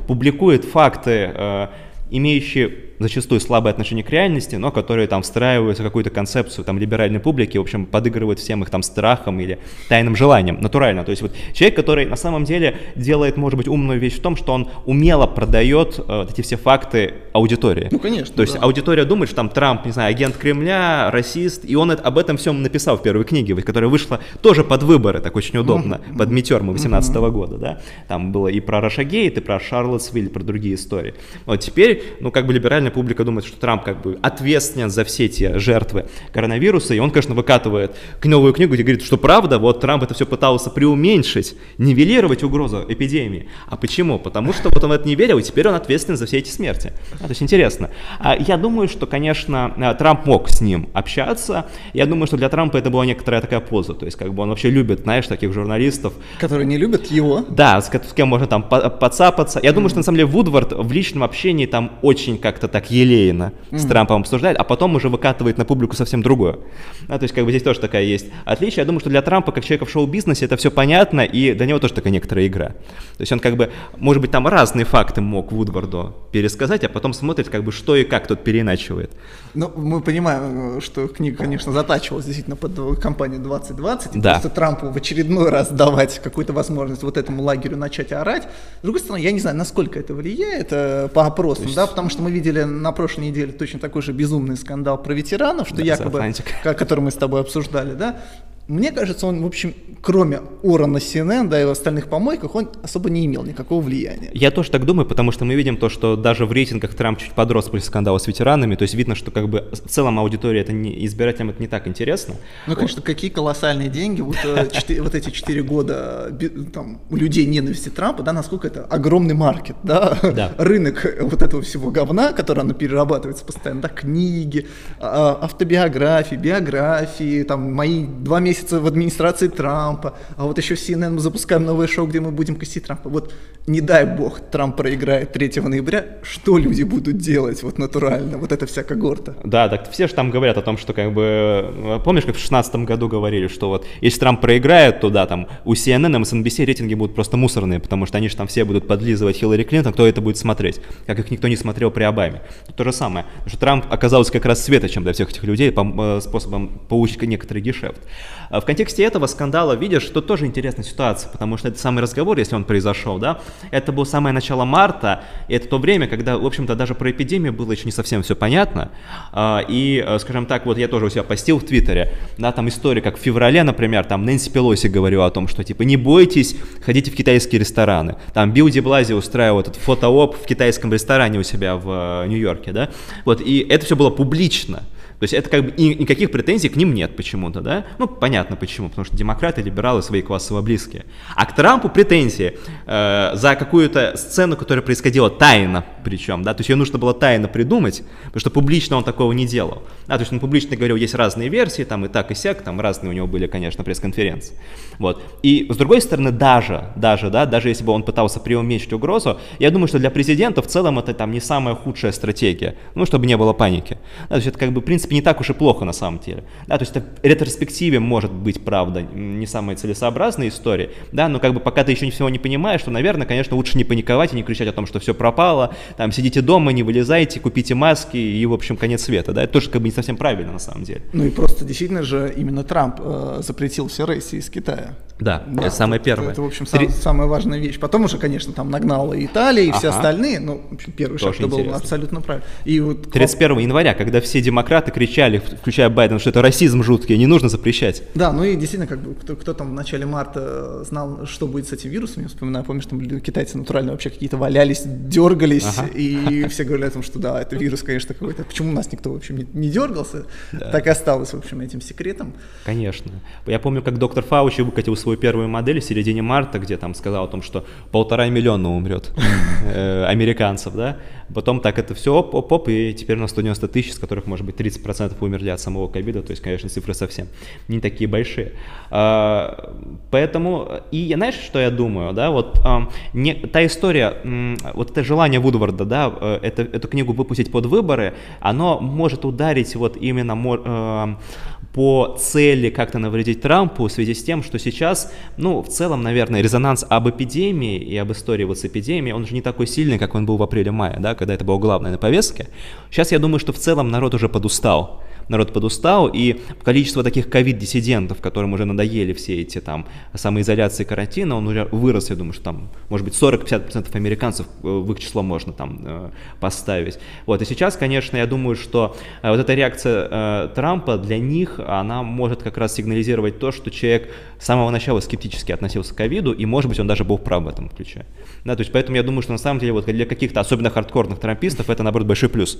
публикует факты, э, имеющие зачастую слабое отношение к реальности, но которые там встраиваются в какую-то концепцию там либеральной публики, в общем, подыгрывают всем их там страхом или тайным желанием, натурально. То есть вот человек, который на самом деле делает, может быть, умную вещь в том, что он умело продает э, эти все факты аудитории. Ну, конечно. То есть да. аудитория думает, что там Трамп, не знаю, агент Кремля, расист, и он это, об этом всем написал в первой книге, которая вышла тоже под выборы, так очень удобно, mm-hmm. под Метерму 18 mm-hmm. года, да. Там было и про Рашагейт, и про Шарлотсвиль, про другие истории. Вот теперь, ну, как бы либеральная либеральная публика думает, что Трамп как бы ответственен за все те жертвы коронавируса, и он, конечно, выкатывает новую книгу, где говорит, что правда, вот Трамп это все пытался преуменьшить, нивелировать угрозу эпидемии. А почему? Потому что вот он в это не верил, и теперь он ответственен за все эти смерти. А, то есть интересно. А, я думаю, что, конечно, а, Трамп мог с ним общаться. Я думаю, что для Трампа это была некоторая такая поза. То есть, как бы он вообще любит, знаешь, таких журналистов. Которые не любят его. Да, с, с кем можно там подцапаться. Я думаю, что на самом деле Вудвард в личном общении там очень как-то так елейно mm-hmm. с Трампом обсуждает, а потом уже выкатывает на публику совсем другое. Да, то есть как бы здесь тоже такая есть отличие. Я думаю, что для Трампа, как человека в шоу-бизнесе, это все понятно, и для него тоже такая некоторая игра. То есть он как бы, может быть, там разные факты мог Вудварду пересказать, а потом смотрит, как бы, что и как тут переиначивает. Ну, мы понимаем, что книга, конечно, затачивалась действительно под компанию 2020, и да. просто Трампу в очередной раз давать какую-то возможность вот этому лагерю начать орать. С другой стороны, я не знаю, насколько это влияет э, по опросам, есть... да, потому что мы видели на прошлой неделе точно такой же безумный скандал про ветеранов, что да, якобы, который мы с тобой обсуждали, да, мне кажется, он, в общем, кроме Ора на CNN, да, и в остальных помойках, он особо не имел никакого влияния. Я тоже так думаю, потому что мы видим то, что даже в рейтингах Трамп чуть подрос после скандала с ветеранами, то есть видно, что как бы в целом аудитория, это не, избирателям это не так интересно. Ну, конечно, какие колоссальные деньги, вот, э, <laughs> вот эти четыре года там, у людей ненависти Трампа, да, насколько это огромный маркет, да, да. <laughs> рынок вот этого всего говна, который оно перерабатывается постоянно, да, книги, а, автобиографии, биографии, там, мои два месяца месяца в администрации Трампа, а вот еще в CNN мы запускаем новое шоу, где мы будем косить Трампа. Вот не дай бог Трамп проиграет 3 ноября, что люди будут делать вот натурально, вот эта вся когорта? Да, так все же там говорят о том, что как бы, помнишь, как в 2016 году говорили, что вот если Трамп проиграет, то да, там у CNN, MSNBC рейтинги будут просто мусорные, потому что они же там все будут подлизывать Хиллари Клинтон, кто это будет смотреть, как их никто не смотрел при Обаме. То же самое, что Трамп оказался как раз светочем для всех этих людей э, способом получить некоторый гешефт. А в контексте этого скандала видишь, что тоже интересная ситуация, потому что это самый разговор, если он произошел, да, это было самое начало марта, и это то время, когда, в общем-то, даже про эпидемию было еще не совсем все понятно, а, и, э, скажем так, вот я тоже у себя постил в Твиттере, да, там история, как в феврале, например, там Нэнси Пелоси говорила о том, что, типа, не бойтесь, ходите в китайские рестораны, там Билл Ди Блази устраивал этот фотооп в китайском ресторане у себя в э, Нью-Йорке, да, вот, и это все было публично, то есть это как бы и никаких претензий к ним нет почему-то, да? Ну, понятно почему, потому что демократы либералы свои классово близкие. А к Трампу претензии э, за какую-то сцену, которая происходила тайно причем, да? То есть ее нужно было тайно придумать, потому что публично он такого не делал. Да, то есть он публично говорил, есть разные версии, там и так, и сяк, там разные у него были, конечно, пресс-конференции. Вот. И с другой стороны, даже, даже, да, даже если бы он пытался преуменьшить угрозу, я думаю, что для президента в целом это там не самая худшая стратегия, ну, чтобы не было паники. Да, то есть это как бы, в принципе, не так уж и плохо на самом деле. Да, то есть это в ретроспективе может быть, правда, не самая целесообразная история, да, но как бы пока ты еще всего не понимаешь, то, наверное, конечно, лучше не паниковать и не кричать о том, что все пропало, там, сидите дома, не вылезайте, купите маски и, в общем, конец света, да, это тоже как бы не совсем правильно на самом деле. Ну и просто действительно же именно Трамп э, запретил все рейсы из Китая. Да, да это самое первое. Это, в общем, сам, самая важная вещь. Потом уже, конечно, там нагнала и Италия, и ага. все остальные, ну, в общем, первый Тоже шаг был абсолютно правильно. И вот... 31 января, когда все демократы кричали, включая Байден, что это расизм жуткий, не нужно запрещать. Да, ну и действительно, как бы, кто, кто там в начале марта знал, что будет с этим вирусом, я вспоминаю, помнишь, там китайцы натурально вообще какие-то валялись, дергались, ага. и <laughs> все говорили о том, что да, это вирус, конечно, какой-то. Почему у нас никто, в общем, не, не дергался? Да. Так и осталось, в общем, этим секретом. Конечно. Я помню, как доктор Фаучи выкатил свою первую модель в середине марта, где там сказал о том, что полтора миллиона умрет <laughs> э, американцев, да, Потом так это все оп-оп, и теперь у нас 190 тысяч, из которых, может быть, 30% умерли от самого ковида, то есть, конечно, цифры совсем не такие большие. А, поэтому, и знаешь, что я думаю, да, вот не, та история, вот это желание Вудварда, да, э, это, эту книгу выпустить под выборы, оно может ударить вот именно по цели как-то навредить Трампу в связи с тем, что сейчас, ну, в целом, наверное, резонанс об эпидемии и об истории вот с эпидемией, он же не такой сильный, как он был в апреле-мае, да, когда это было главное на повестке. Сейчас я думаю, что в целом народ уже подустал народ подустал, и количество таких ковид-диссидентов, которым уже надоели все эти там самоизоляции карантина, он уже вырос, я думаю, что там, может быть, 40-50% американцев э, в их число можно там э, поставить. Вот, и сейчас, конечно, я думаю, что э, вот эта реакция Трампа для них, она может как раз сигнализировать то, что человек с самого начала скептически относился к ковиду, и, может быть, он даже был прав в этом ключе. Да, то есть поэтому я думаю, что на самом деле вот для каких-то особенно хардкорных трампистов это, наоборот, большой плюс.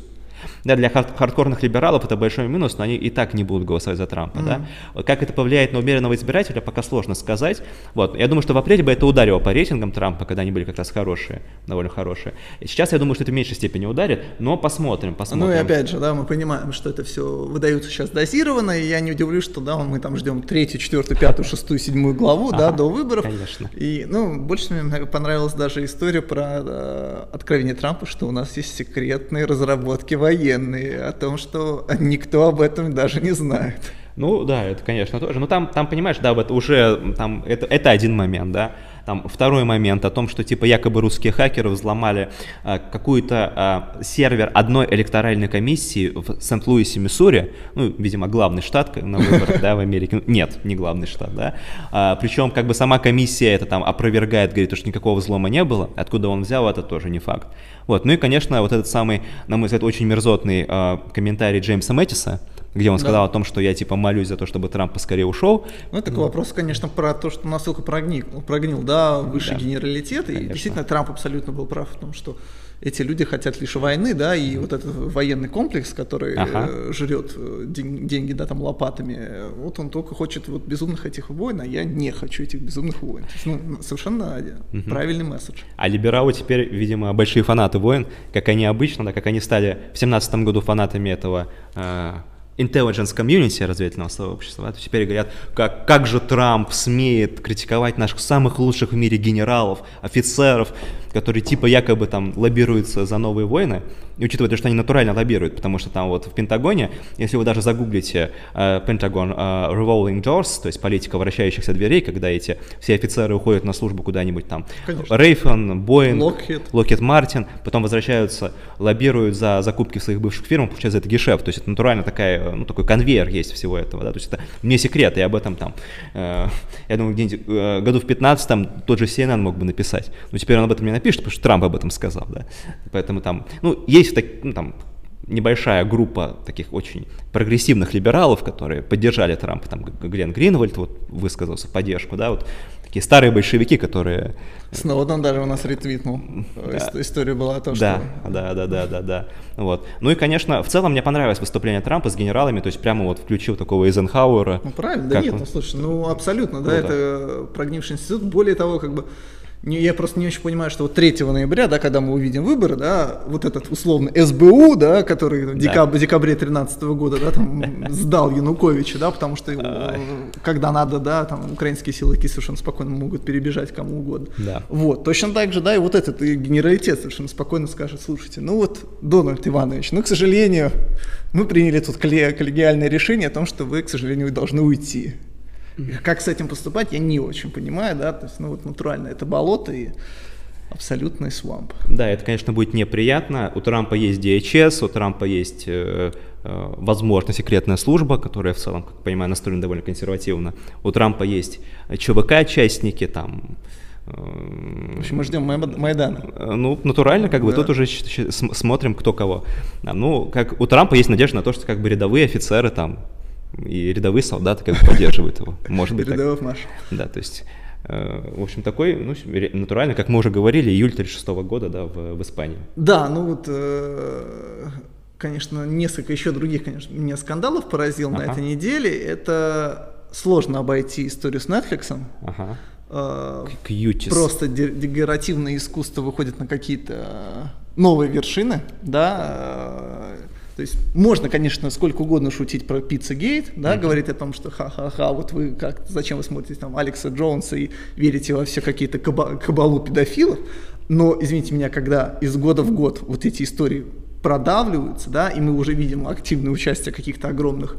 Да, для хардкорных либералов это большой минус, но они и так не будут голосовать за Трампа. Mm-hmm. Да? Как это повлияет на умеренного избирателя, пока сложно сказать. Вот. Я думаю, что в апреле бы это ударило по рейтингам Трампа, когда они были как раз хорошие, довольно хорошие. Сейчас я думаю, что это в меньшей степени ударит, но посмотрим, посмотрим. Ну и опять же, да, мы понимаем, что это все выдаются сейчас дозированно, и я не удивлюсь, что да, мы там ждем третью, четвертую, пятую, шестую, седьмую главу, да, до выборов. Конечно. И, ну, больше мне понравилась даже история про да, откровение Трампа, что у нас есть секретные разработки военные, о том, что <laughs> никто об этом даже не знает. Ну да, это, конечно, тоже. Но там, там понимаешь, да, вот уже там, это, это один момент, да. Там второй момент о том, что типа якобы русские хакеры взломали а, какой-то а, сервер одной электоральной комиссии в Сент-Луисе, Миссури, ну, видимо, главный штат на выборах, да, в Америке. Нет, не главный штат, да. А, причем как бы сама комиссия это там опровергает, говорит, что никакого взлома не было. Откуда он взял, это тоже не факт. Вот. Ну и, конечно, вот этот самый, на мой взгляд, очень мерзотный а, комментарий Джеймса Мэттиса, где он сказал да. о том, что я типа молюсь за то, чтобы Трамп поскорее ушел. Ну, это ну. вопрос, конечно, про то, что насколько прогнил, прогнил да, высший да. генералитет. Конечно. И действительно, Трамп абсолютно был прав в том, что эти люди хотят лишь войны, да, и вот этот военный комплекс, который ага. Э, жрет э, деньги, да, там лопатами, вот он только хочет вот безумных этих войн, а я не хочу этих безумных войн. То есть, ну, совершенно угу. правильный месседж. А либералы теперь, видимо, большие фанаты войн, как они обычно, да, как они стали в семнадцатом году фанатами этого э, intelligence community разведывательного сообщества, да, то теперь говорят, как, как же Трамп смеет критиковать наших самых лучших в мире генералов, офицеров, которые типа якобы там лоббируются за новые войны, и учитывая то, что они натурально лоббируют, потому что там вот в Пентагоне, если вы даже загуглите э, Пентагон э, Revolving Doors, то есть политика вращающихся дверей, когда эти все офицеры уходят на службу куда-нибудь там, Рейфон, Боинг, Локет Мартин, потом возвращаются, лоббируют за закупки в своих бывших фирм, получается это гешефт, то есть это натурально такая, ну такой конвейер есть всего этого, да, то есть это не секрет, и об этом там, э, я думаю, где-нибудь э, году в 15 тот же CNN мог бы написать, но теперь он об этом не напишет, потому что Трамп об этом сказал, да, поэтому там, ну, есть так, ну, там небольшая группа таких очень прогрессивных либералов, которые поддержали Трампа, там Глен Гринвальд вот высказался в поддержку, да, вот такие старые большевики, которые... Сноуден даже у нас ретвитнул. Да. История была о том, да, что... Да, да, да, да, да. Вот. Ну и, конечно, в целом мне понравилось выступление Трампа с генералами, то есть прямо вот включил такого Эйзенхауэра. Ну правильно, да нет, он... ну слушай, ну абсолютно, да, это прогнивший институт. Более того, как бы не, я просто не очень понимаю, что вот 3 ноября, да, когда мы увидим выборы, да, вот этот условно СБУ, да, который в декаб, да. декабре 2013 года, да, там <laughs> сдал Януковича, да, потому что э, когда надо, да, там украинские силовики совершенно спокойно могут перебежать кому угодно. Да. Вот, точно так же, да, и вот этот и генералитет совершенно спокойно скажет, слушайте, ну вот, Дональд Иванович, ну, к сожалению, мы приняли тут коллегиальное решение о том, что вы, к сожалению, должны уйти. Как с этим поступать, я не очень понимаю, да, то есть, ну вот натурально это болото и абсолютный свамп. Да, это, конечно, будет неприятно. У Трампа есть DHS, у Трампа есть, э, э, возможно, секретная служба, которая в целом, как понимаю, настроена довольно консервативно. У Трампа есть ЧВК-частники, там, э, в общем, мы ждем Майдана. Э, ну, натурально, как бы, да. тут уже смотрим, кто кого. Ну, как у Трампа есть надежда на то, что как бы рядовые офицеры там и рядовые солдаты как бы поддерживают его. Может быть Рядовых наш. Да, то есть, э, в общем, такой, ну, натурально, как мы уже говорили, июль 36 года, да, в, в Испании. Да, ну вот, э, конечно, несколько еще других, конечно, меня скандалов поразил ага. на этой неделе. Это сложно обойти историю с Netflix. Ага. Кьютис. Просто дегенеративное искусство выходит на какие-то новые вершины, да, то есть можно, конечно, сколько угодно шутить про Пиццагейт, да, mm-hmm. говорить о том, что ха-ха-ха, вот вы как, зачем вы смотрите там Алекса Джонса и верите во все какие-то каба- кабалу педофилов, но, извините меня, когда из года в год вот эти истории продавливаются, да, и мы уже видим активное участие каких-то огромных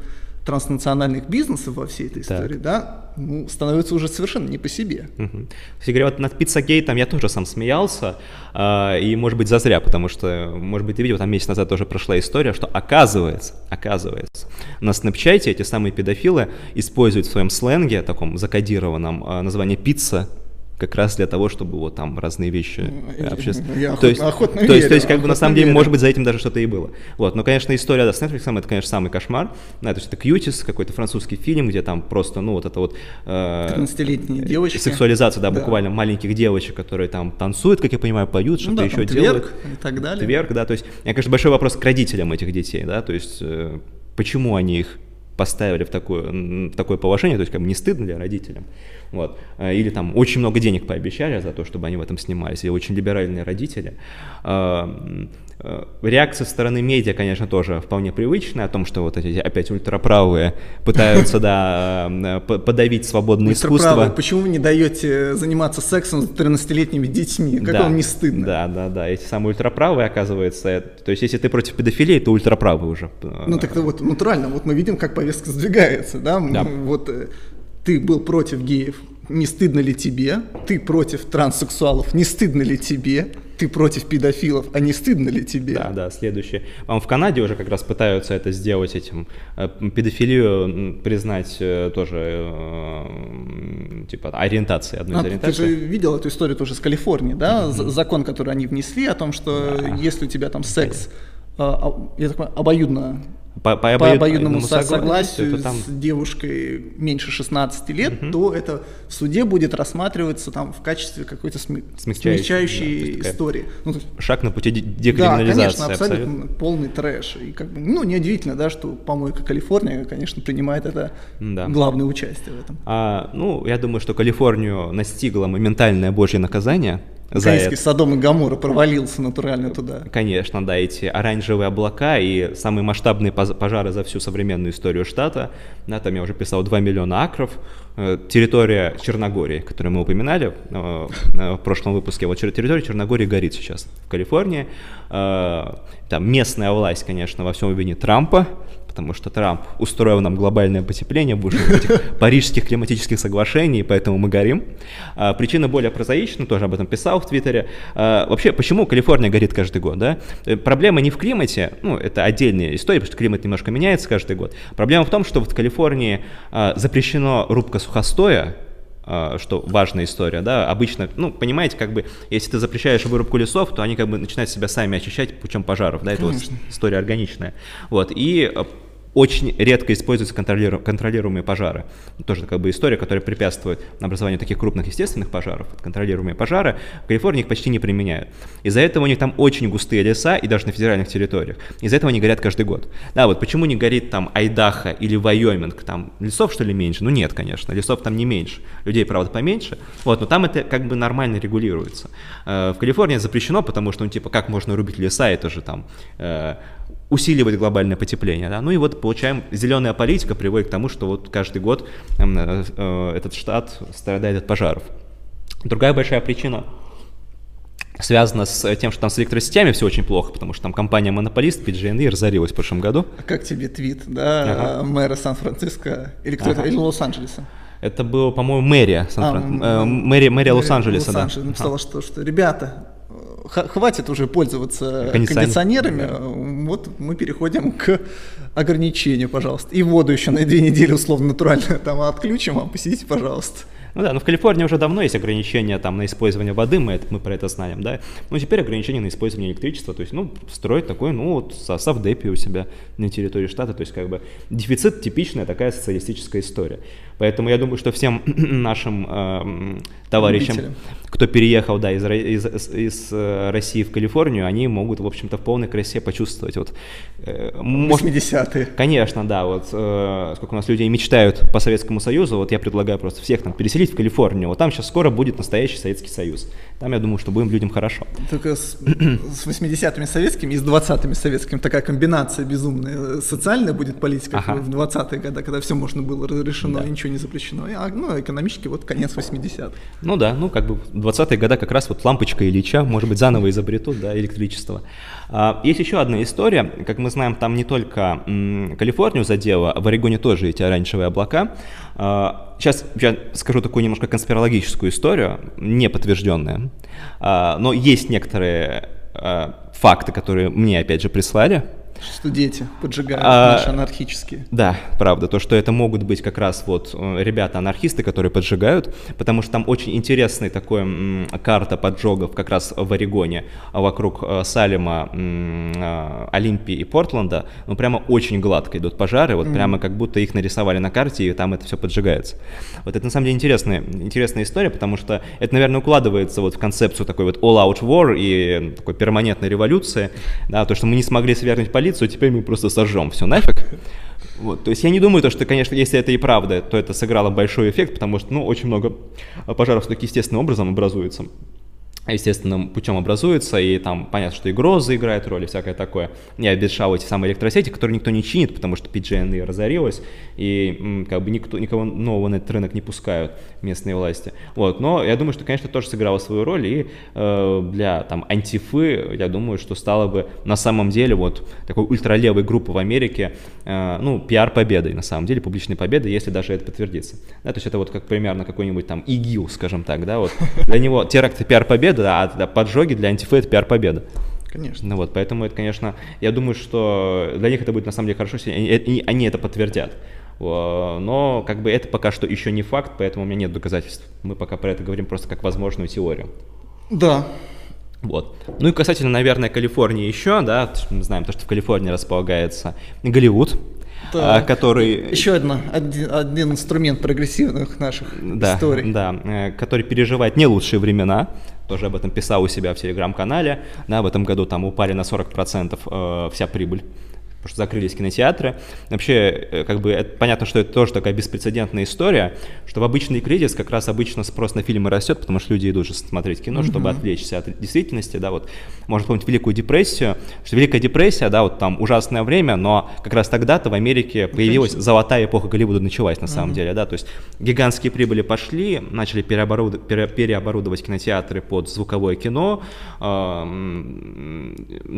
транснациональных бизнесов во всей этой истории, так. да, ну, становится уже совершенно не по себе. Угу. Кстати говоря, вот над Пиццагейтом я тоже сам смеялся, э, и, может быть, зазря, потому что, может быть, ты видел, там месяц назад тоже прошла история, что оказывается, оказывается, на Снапчате эти самые педофилы используют в своем сленге, таком закодированном, э, название пицца, как раз для того, чтобы вот там разные вещи общественные. Я то есть, охотно то, верю, есть, то есть, как бы на самом деле, может быть, за этим даже что-то и было. Вот, но, конечно, история да, с Netflix, это, конечно, самый кошмар. Да, то есть это Кьютис, какой-то французский фильм, где там просто, ну, вот это вот... Э, 13-летние девочки. Сексуализация, да, да, буквально маленьких девочек, которые там танцуют, как я понимаю, поют, что-то ну, да, еще делают. и так далее. Тверк, да, то есть, я, конечно, большой вопрос к родителям этих детей, да, то есть, э, почему они их поставили в такое, в такое положение, то есть как бы не стыдно ли родителям. Вот. Э, или там очень много денег пообещали за то, чтобы они в этом снимались, и очень либеральные родители. Э, э, реакция со стороны медиа, конечно, тоже вполне привычная, о том, что вот эти опять ультраправые пытаются, <laughs> да, подавить свободное искусство. Почему вы не даете заниматься сексом с 13-летними детьми? Как вам не стыдно? Да, да, да. Эти самые ультраправые, оказывается, то есть если ты против педофилии, то ультраправый уже. Ну так вот, натурально, вот мы видим, как повестка сдвигается, да? да. Вот ты был против геев, не стыдно ли тебе? Ты против транссексуалов, не стыдно ли тебе? Ты против педофилов, а не стыдно ли тебе? Да, да, следующее. В Канаде уже как раз пытаются это сделать этим. Э, педофилию признать э, тоже, э, типа, ориентацией, одной а, из ориентаций. Ты же видел эту историю тоже с Калифорнии, да? Mm-hmm. Закон, который они внесли о том, что да. если у тебя там секс, а, я так понимаю, обоюдно по, по, по обоюдному согласию, там... с девушкой меньше 16 лет, угу. то это в суде будет рассматриваться там в качестве какой-то сми... смягчающей, смягчающей да, истории. Ну, есть... Шаг на пути декриминализации. Да, конечно, абсолютно, абсолютно полный трэш. И как бы, ну, неудивительно, да, что помойка Калифорния, конечно, принимает это да. главное участие в этом. А, ну, я думаю, что Калифорнию настигло моментальное божье наказание – за это. Содом и Гамора провалился натурально туда. Конечно, да, эти оранжевые облака и самые масштабные пожары за всю современную историю штата. Да, там я уже писал 2 миллиона акров. Э, территория Черногории, которую мы упоминали э, э, в прошлом выпуске, вот территория Черногории горит сейчас в Калифорнии. Там местная власть, конечно, во всем винит Трампа, потому что Трамп устроил нам глобальное потепление, вышел из этих <laughs> парижских климатических соглашений, поэтому мы горим. А, причина более прозаична, тоже об этом писал в Твиттере. А, вообще, почему Калифорния горит каждый год? Да? Э, проблема не в климате, ну, это отдельная история, потому что климат немножко меняется каждый год. Проблема в том, что в Калифорнии а, запрещено рубка сухостоя, что важная история, да, обычно, ну, понимаете, как бы, если ты запрещаешь вырубку лесов, то они как бы начинают себя сами очищать путем пожаров, да, это вот история органичная, вот, и очень редко используются контролиру- контролируемые пожары. Тоже как бы история, которая препятствует образованию таких крупных естественных пожаров. Контролируемые пожары в Калифорнии их почти не применяют. Из-за этого у них там очень густые леса, и даже на федеральных территориях. Из-за этого они горят каждый год. Да, вот почему не горит там Айдаха или Вайоминг? Там лесов, что ли, меньше? Ну нет, конечно, лесов там не меньше. Людей, правда, поменьше. Вот, но там это как бы нормально регулируется. Э, в Калифорнии запрещено, потому что, ну, типа, как можно рубить леса, это же там э, усиливать глобальное потепление. Да? Ну и вот получаем, зеленая политика приводит к тому, что вот каждый год э, э, этот штат страдает от пожаров. Другая большая причина связана с тем, что там с электросетями все очень плохо, потому что там компания-монополист PG&E разорилась в прошлом году. А как тебе твит, да, ага. мэра Сан-Франциско или кто ага. или Лос-Анджелеса? Это было, по-моему, мэрия, Сан а, э, мэрия, мэрия Лос-Анджелеса, Лос да. написала, ага. что, что, ребята, хватит уже пользоваться кондиционерами, да. вот мы переходим к ограничению, пожалуйста. И воду еще на две недели условно натурально там отключим, а посидите, пожалуйста. Ну да, но в Калифорнии уже давно есть ограничения там на использование воды, мы, это, мы про это знаем, да. Ну теперь ограничения на использование электричества, то есть, ну, строить такой, ну, вот совдепи у себя на территории штата, то есть, как бы, дефицит типичная такая социалистическая история. Поэтому я думаю, что всем <clears throat> нашим э, товарищам, Любителям. кто переехал, да, из, из, из, э, России в Калифорнию, они могут, в общем-то, в полной красе почувствовать вот... Э, 80-е. Конечно, да, вот э, сколько у нас людей мечтают по Советскому Союзу, вот я предлагаю просто всех там переселить в Калифорнию. Вот там сейчас скоро будет настоящий Советский Союз. Там, я думаю, что будем людям хорошо. Только с, с 80-ми советскими и с 20-ми советскими такая комбинация безумная. Социальная будет политика ага. в 20-е годы, когда все можно было разрешено, да. ничего не запрещено. А, ну, экономически вот конец 80-х. Ну да, ну как бы в 20-е годы как раз вот лампочка Ильича, может быть, заново изобретут, да, электричество. А, есть еще одна история, как мы знаем, там не только м, Калифорнию задело, в Орегоне тоже эти оранжевые облака. А, сейчас я скажу такую немножко конспирологическую историю, не подтвержденная, а, но есть некоторые а, факты, которые мне опять же прислали. Что дети поджигают а, наши анархические. Да, правда, то, что это могут быть как раз вот э, ребята-анархисты, которые поджигают, потому что там очень интересная такая карта поджогов как раз в Орегоне вокруг э, Салема, э, Олимпии и Портленда, ну прямо очень гладко идут пожары, вот mm. прямо как будто их нарисовали на карте, и там это все поджигается. Вот это на самом деле интересная, интересная история, потому что это, наверное, укладывается вот в концепцию такой вот all-out war и такой перманентной революции, да, то, что мы не смогли свергнуть полицию, полицию, теперь мы просто сожжем все нафиг. Вот, то есть я не думаю, то, что, конечно, если это и правда, то это сыграло большой эффект, потому что, ну, очень много пожаров все-таки естественным образом образуется естественным путем образуется, и там понятно, что и грозы играют роль, и всякое такое. Не обещал эти самые электросети, которые никто не чинит, потому что PG&E разорилась, и как бы никто, никого нового на этот рынок не пускают местные власти. Вот, но я думаю, что, конечно, тоже сыграло свою роль, и э, для там антифы, я думаю, что стало бы на самом деле вот такой ультралевой группы в Америке, э, ну, пиар-победой, на самом деле, публичной победой, если даже это подтвердится. Да, то есть это вот как примерно какой-нибудь там ИГИЛ, скажем так, да, вот для него теракт и пиар-победа, победа, а поджоги для антифы это пиар-победа. Конечно. Ну вот, поэтому это, конечно, я думаю, что для них это будет на самом деле хорошо, если они, они это подтвердят. Но как бы это пока что еще не факт, поэтому у меня нет доказательств. Мы пока про это говорим просто как возможную теорию. Да. Вот. Ну и касательно, наверное, Калифорнии еще, да, мы знаем то, что в Калифорнии располагается Голливуд, да. который... Еще одна, один, один инструмент прогрессивных наших да, историй. Да, э, который переживает не лучшие времена, тоже об этом писал у себя в телеграм-канале, да, в этом году там упали на 40% э, вся прибыль потому что закрылись кинотеатры. Вообще, э, как бы, это, понятно, что это тоже такая беспрецедентная история, что в обычный кризис как раз обычно спрос на фильмы растет, потому что люди идут же смотреть кино, чтобы отвлечься от действительности, да, вот, можно помнить Великую депрессию, что Великая депрессия, да, вот там ужасное время, но как раз тогда-то в Америке появилась золотая эпоха Голливуда началась на самом деле, да, то есть гигантские прибыли пошли, начали переоборудовать, переоборудовать кинотеатры под звуковое кино, на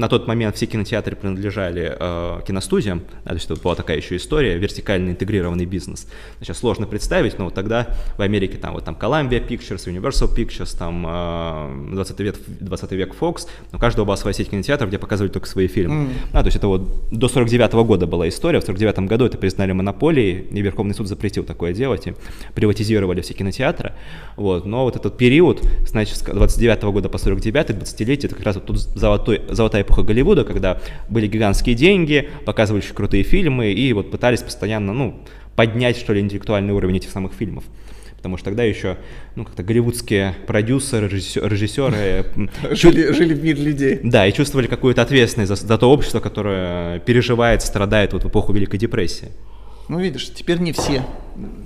тот момент все кинотеатры принадлежали э, киностудиям, да, то есть это была такая еще история, вертикально интегрированный бизнес. Сейчас сложно представить, но вот тогда в Америке там вот там Columbia Pictures, Universal Pictures, там э, 20 век, 20 век Fox, у каждого была своя сеть кинотеатров, где показывали только свои фильмы. Mm. Да, то есть это вот до 49 -го года была история, в 49 году это признали монополией, и Верховный суд запретил такое делать, и приватизировали все кинотеатры. Вот. Но вот этот период, значит, с 29 -го года по 49 20-летие, это как раз вот тут золотой, золотая эпоха Голливуда, когда были гигантские деньги, показывали очень крутые фильмы и вот пытались постоянно, ну, поднять, что ли, интеллектуальный уровень этих самых фильмов. Потому что тогда еще, ну, как-то голливудские продюсеры, режиссеры... <laughs> Жили, жили в мире людей. Да, и чувствовали какую-то ответственность за, за то общество, которое переживает, страдает вот в эпоху Великой депрессии. Ну, видишь, теперь не все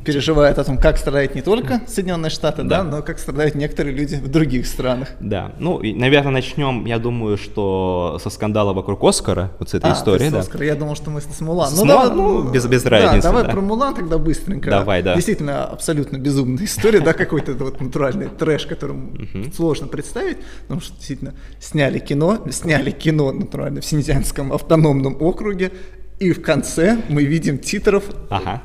переживают о том, как страдают не только Соединенные Штаты, да. да, но как страдают некоторые люди в других странах. Да, ну, и, наверное, начнем, я думаю, что со скандала вокруг Оскара, вот с этой а, истории. Да. Оскара, я думал, что мы с Мулан. С ну, Мулан, давай, ну, без, без разницы. Да, давай да. про Мулан тогда быстренько. Давай, да. Действительно, абсолютно безумная история, да, какой-то вот натуральный трэш, которым сложно представить, потому что действительно сняли кино, сняли кино натурально в Синьцзянском автономном округе, и в конце мы видим титров ага.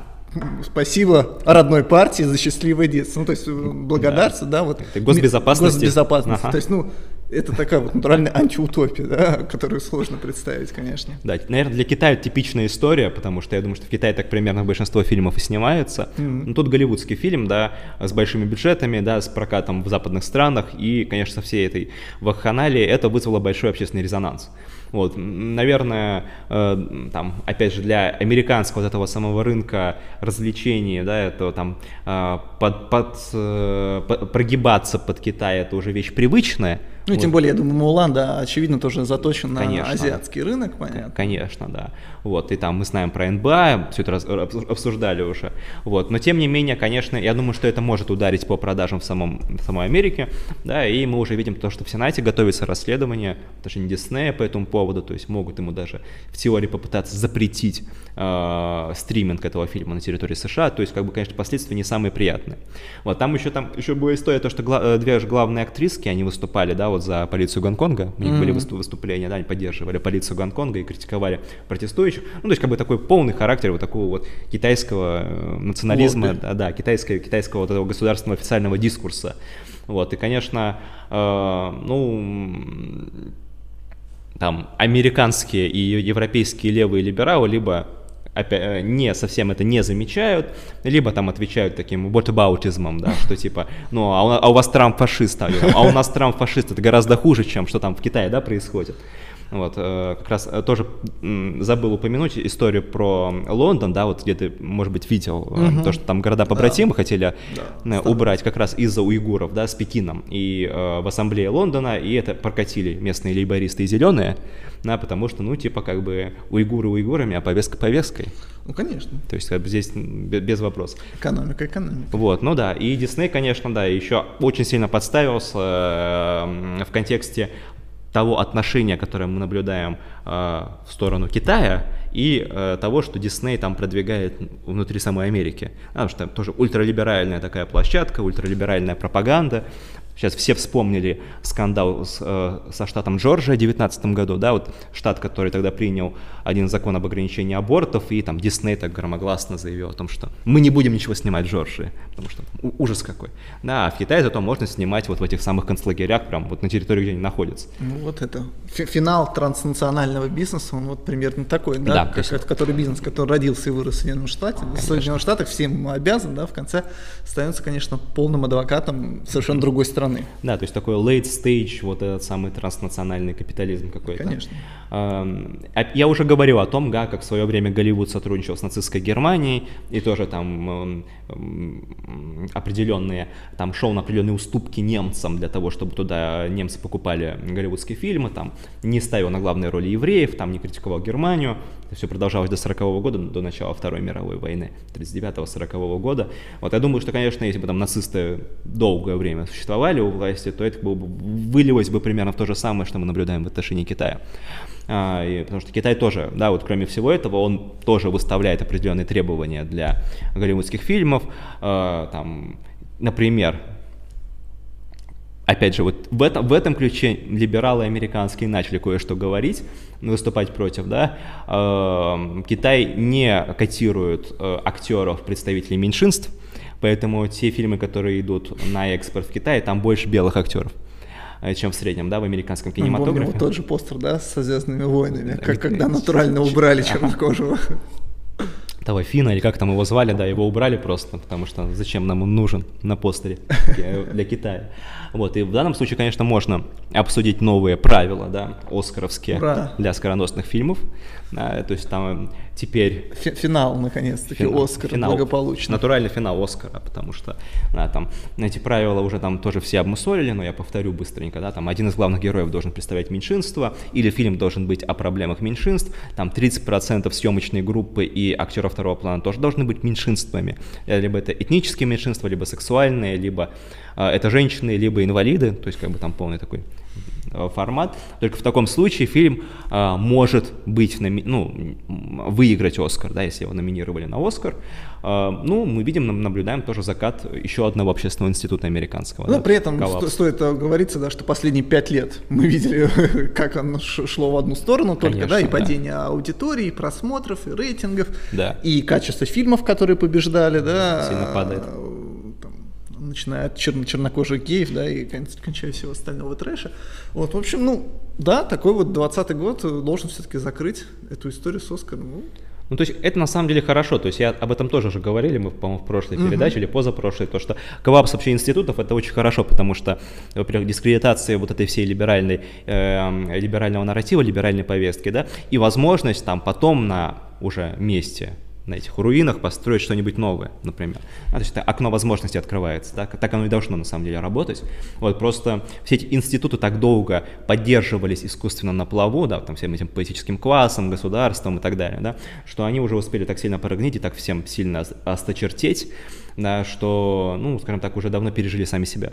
Спасибо родной партии за счастливое детство. Ну, то есть э, благодарство, да, да вот. Это госбезопасность. Госбезопасность. Ага. То есть, ну, это такая вот натуральная антиутопия, да, которую сложно представить, конечно. Да, наверное, для Китая типичная история, потому что я думаю, что в Китае так примерно большинство фильмов и снимается. Mm-hmm. Ну, тут голливудский фильм, да, с большими бюджетами, да, с прокатом в западных странах, и, конечно, со всей этой вакханалии это вызвало большой общественный резонанс. Вот, наверное, э, там, опять же, для американского вот этого самого рынка развлечений, да, это там э, под, под, э, под, прогибаться под Китай, это уже вещь привычная, ну, вот. тем более, я думаю, Мулан, да, очевидно, тоже заточен Конечно. на азиатский рынок, понятно. Конечно, да. Вот, и там мы знаем про НБА, все это раз, обсуждали уже. Вот, но тем не менее, конечно, я думаю, что это может ударить по продажам в, самом, в самой Америке, да, и мы уже видим то, что в Сенате готовится расследование в отношении Диснея по этому поводу, то есть могут ему даже в теории попытаться запретить э, стриминг этого фильма на территории США, то есть, как бы, конечно, последствия не самые приятные. Вот, там еще, там еще была история, то, что гла- э, две же главные актриски, они выступали, да, вот за полицию Гонконга, у них mm-hmm. были выступления, да, они поддерживали полицию Гонконга и критиковали протестующих. Ну, то есть как бы такой полный характер вот такого вот китайского э, национализма, вот, да, да, китайского, китайского вот этого государственного официального дискурса. Вот, и, конечно, э, ну, там, американские и европейские левые либералы либо опять, э, не совсем это не замечают, либо там отвечают таким whataboutism, да, что типа, ну, а у, а у вас Трамп фашист, а у нас Трамп фашист, это гораздо хуже, чем что там в Китае, да, происходит. Вот, э, как раз э, тоже забыл упомянуть историю про Лондон, да, вот где ты, может быть, видел угу. то, что там города побратимы да. хотели да. убрать как раз из-за уйгуров, да, с Пекином. И э, в ассамблее Лондона, и это прокатили местные лейбористы и зеленые, да, потому что, ну, типа, как бы уйгуры уйгурами, а повестка повесткой. Ну, конечно. То есть, как бы здесь без вопросов. Экономика, экономика. Вот, ну да, и Дисней, конечно, да, еще очень сильно подставился э, в контексте того отношения, которое мы наблюдаем э, в сторону Китая, и э, того, что Дисней там продвигает внутри самой Америки. Потому что там тоже ультралиберальная такая площадка, ультралиберальная пропаганда, Сейчас все вспомнили скандал с, э, со штатом Джорджия в 2019 году, да, вот штат, который тогда принял один закон об ограничении абортов, и там Дисней так громогласно заявил о том, что мы не будем ничего снимать в Джорджии, потому что там, ужас какой. Да, а в Китае зато можно снимать вот в этих самых концлагерях, прям вот на территории, где они находятся. Ну вот это финал транснационального бизнеса, он вот примерно такой, да, да как, есть... который бизнес, который родился и вырос в Соединенных Штатах, в Соединенных Штатах всем обязан, да, в конце становится, конечно, полным адвокатом совершенно другой страны стороны. Да, то есть такой late stage, вот этот самый транснациональный капитализм какой-то. Конечно. А я уже говорил о том, да, как в свое время Голливуд сотрудничал с нацистской Германией, и тоже там определенные, там шел на определенные уступки немцам для того, чтобы туда немцы покупали голливудские фильмы, там не ставил на главные роли евреев, там не критиковал Германию, Это все продолжалось до 40 -го года, до начала Второй мировой войны, 39-40 года. Вот я думаю, что, конечно, если бы там нацисты долгое время существовали у власти, то это бы вылилось бы примерно в то же самое, что мы наблюдаем в отношении Китая. А, и, потому что Китай тоже, да, вот кроме всего этого, он тоже выставляет определенные требования для голливудских фильмов. А, там, например, опять же, вот в этом, в этом ключе либералы американские начали кое-что говорить, выступать против, да. Э, Китай не котирует э, актеров, представителей меньшинств, поэтому те фильмы, которые идут на экспорт в Китай, там больше белых актеров чем в среднем, да, в американском кинематографе. Помню, тот же постер, да, со «Звездными войнами», как, когда натурально убрали чернокожего того Фина, или как там его звали, да, его убрали просто, потому что зачем нам он нужен на постере для Китая. Вот, и в данном случае, конечно, можно обсудить новые правила, да, оскаровские Ура. для скороносных фильмов. Да, то есть там теперь... Финал, наконец-таки, финал, Оскар финал, благополучно. Натуральный финал Оскара, потому что да, там эти правила уже там тоже все обмусолили, но я повторю быстренько, да, там один из главных героев должен представлять меньшинство, или фильм должен быть о проблемах меньшинств, там 30% съемочной группы и актеров второго плана тоже должны быть меньшинствами, либо это этнические меньшинства, либо сексуальные, либо э, это женщины, либо инвалиды, то есть как бы там полный такой Э, формат. Только в таком случае фильм э, может быть, номи- ну, выиграть Оскар, да, если его номинировали на Оскар. Э, ну, мы видим, наблюдаем тоже закат еще одного общественного института американского. Ну, да, при этом сто- стоит говориться, да, что последние пять лет мы видели, <laughs> как оно шло в одну сторону только, Конечно, да, и падение да. аудитории, и просмотров, и рейтингов, да. и качество фильмов, которые побеждали, да. Сильно падает начиная от чер- чернокожих геев, да, и кончая всего остального трэша. Вот, в общем, ну, да, такой вот 20 год должен все-таки закрыть эту историю с Оскаром. Ну, ну, то есть это на самом деле хорошо. То есть я об этом тоже уже говорили, мы, по-моему, в прошлой uh-huh. передаче или позапрошлой, то, что коллапс вообще институтов это очень хорошо, потому что, во-первых, дискредитация вот этой всей либеральной, э, либерального нарратива, либеральной повестки, да, и возможность там потом на уже месте на этих руинах построить что-нибудь новое, например. А, то есть это окно возможностей открывается, да? так оно и должно на самом деле работать. Вот просто все эти институты так долго поддерживались искусственно на плаву, да, там всем этим политическим классом, государством и так далее, да, что они уже успели так сильно прогнить и так всем сильно осточертеть, да, что, ну, скажем так, уже давно пережили сами себя.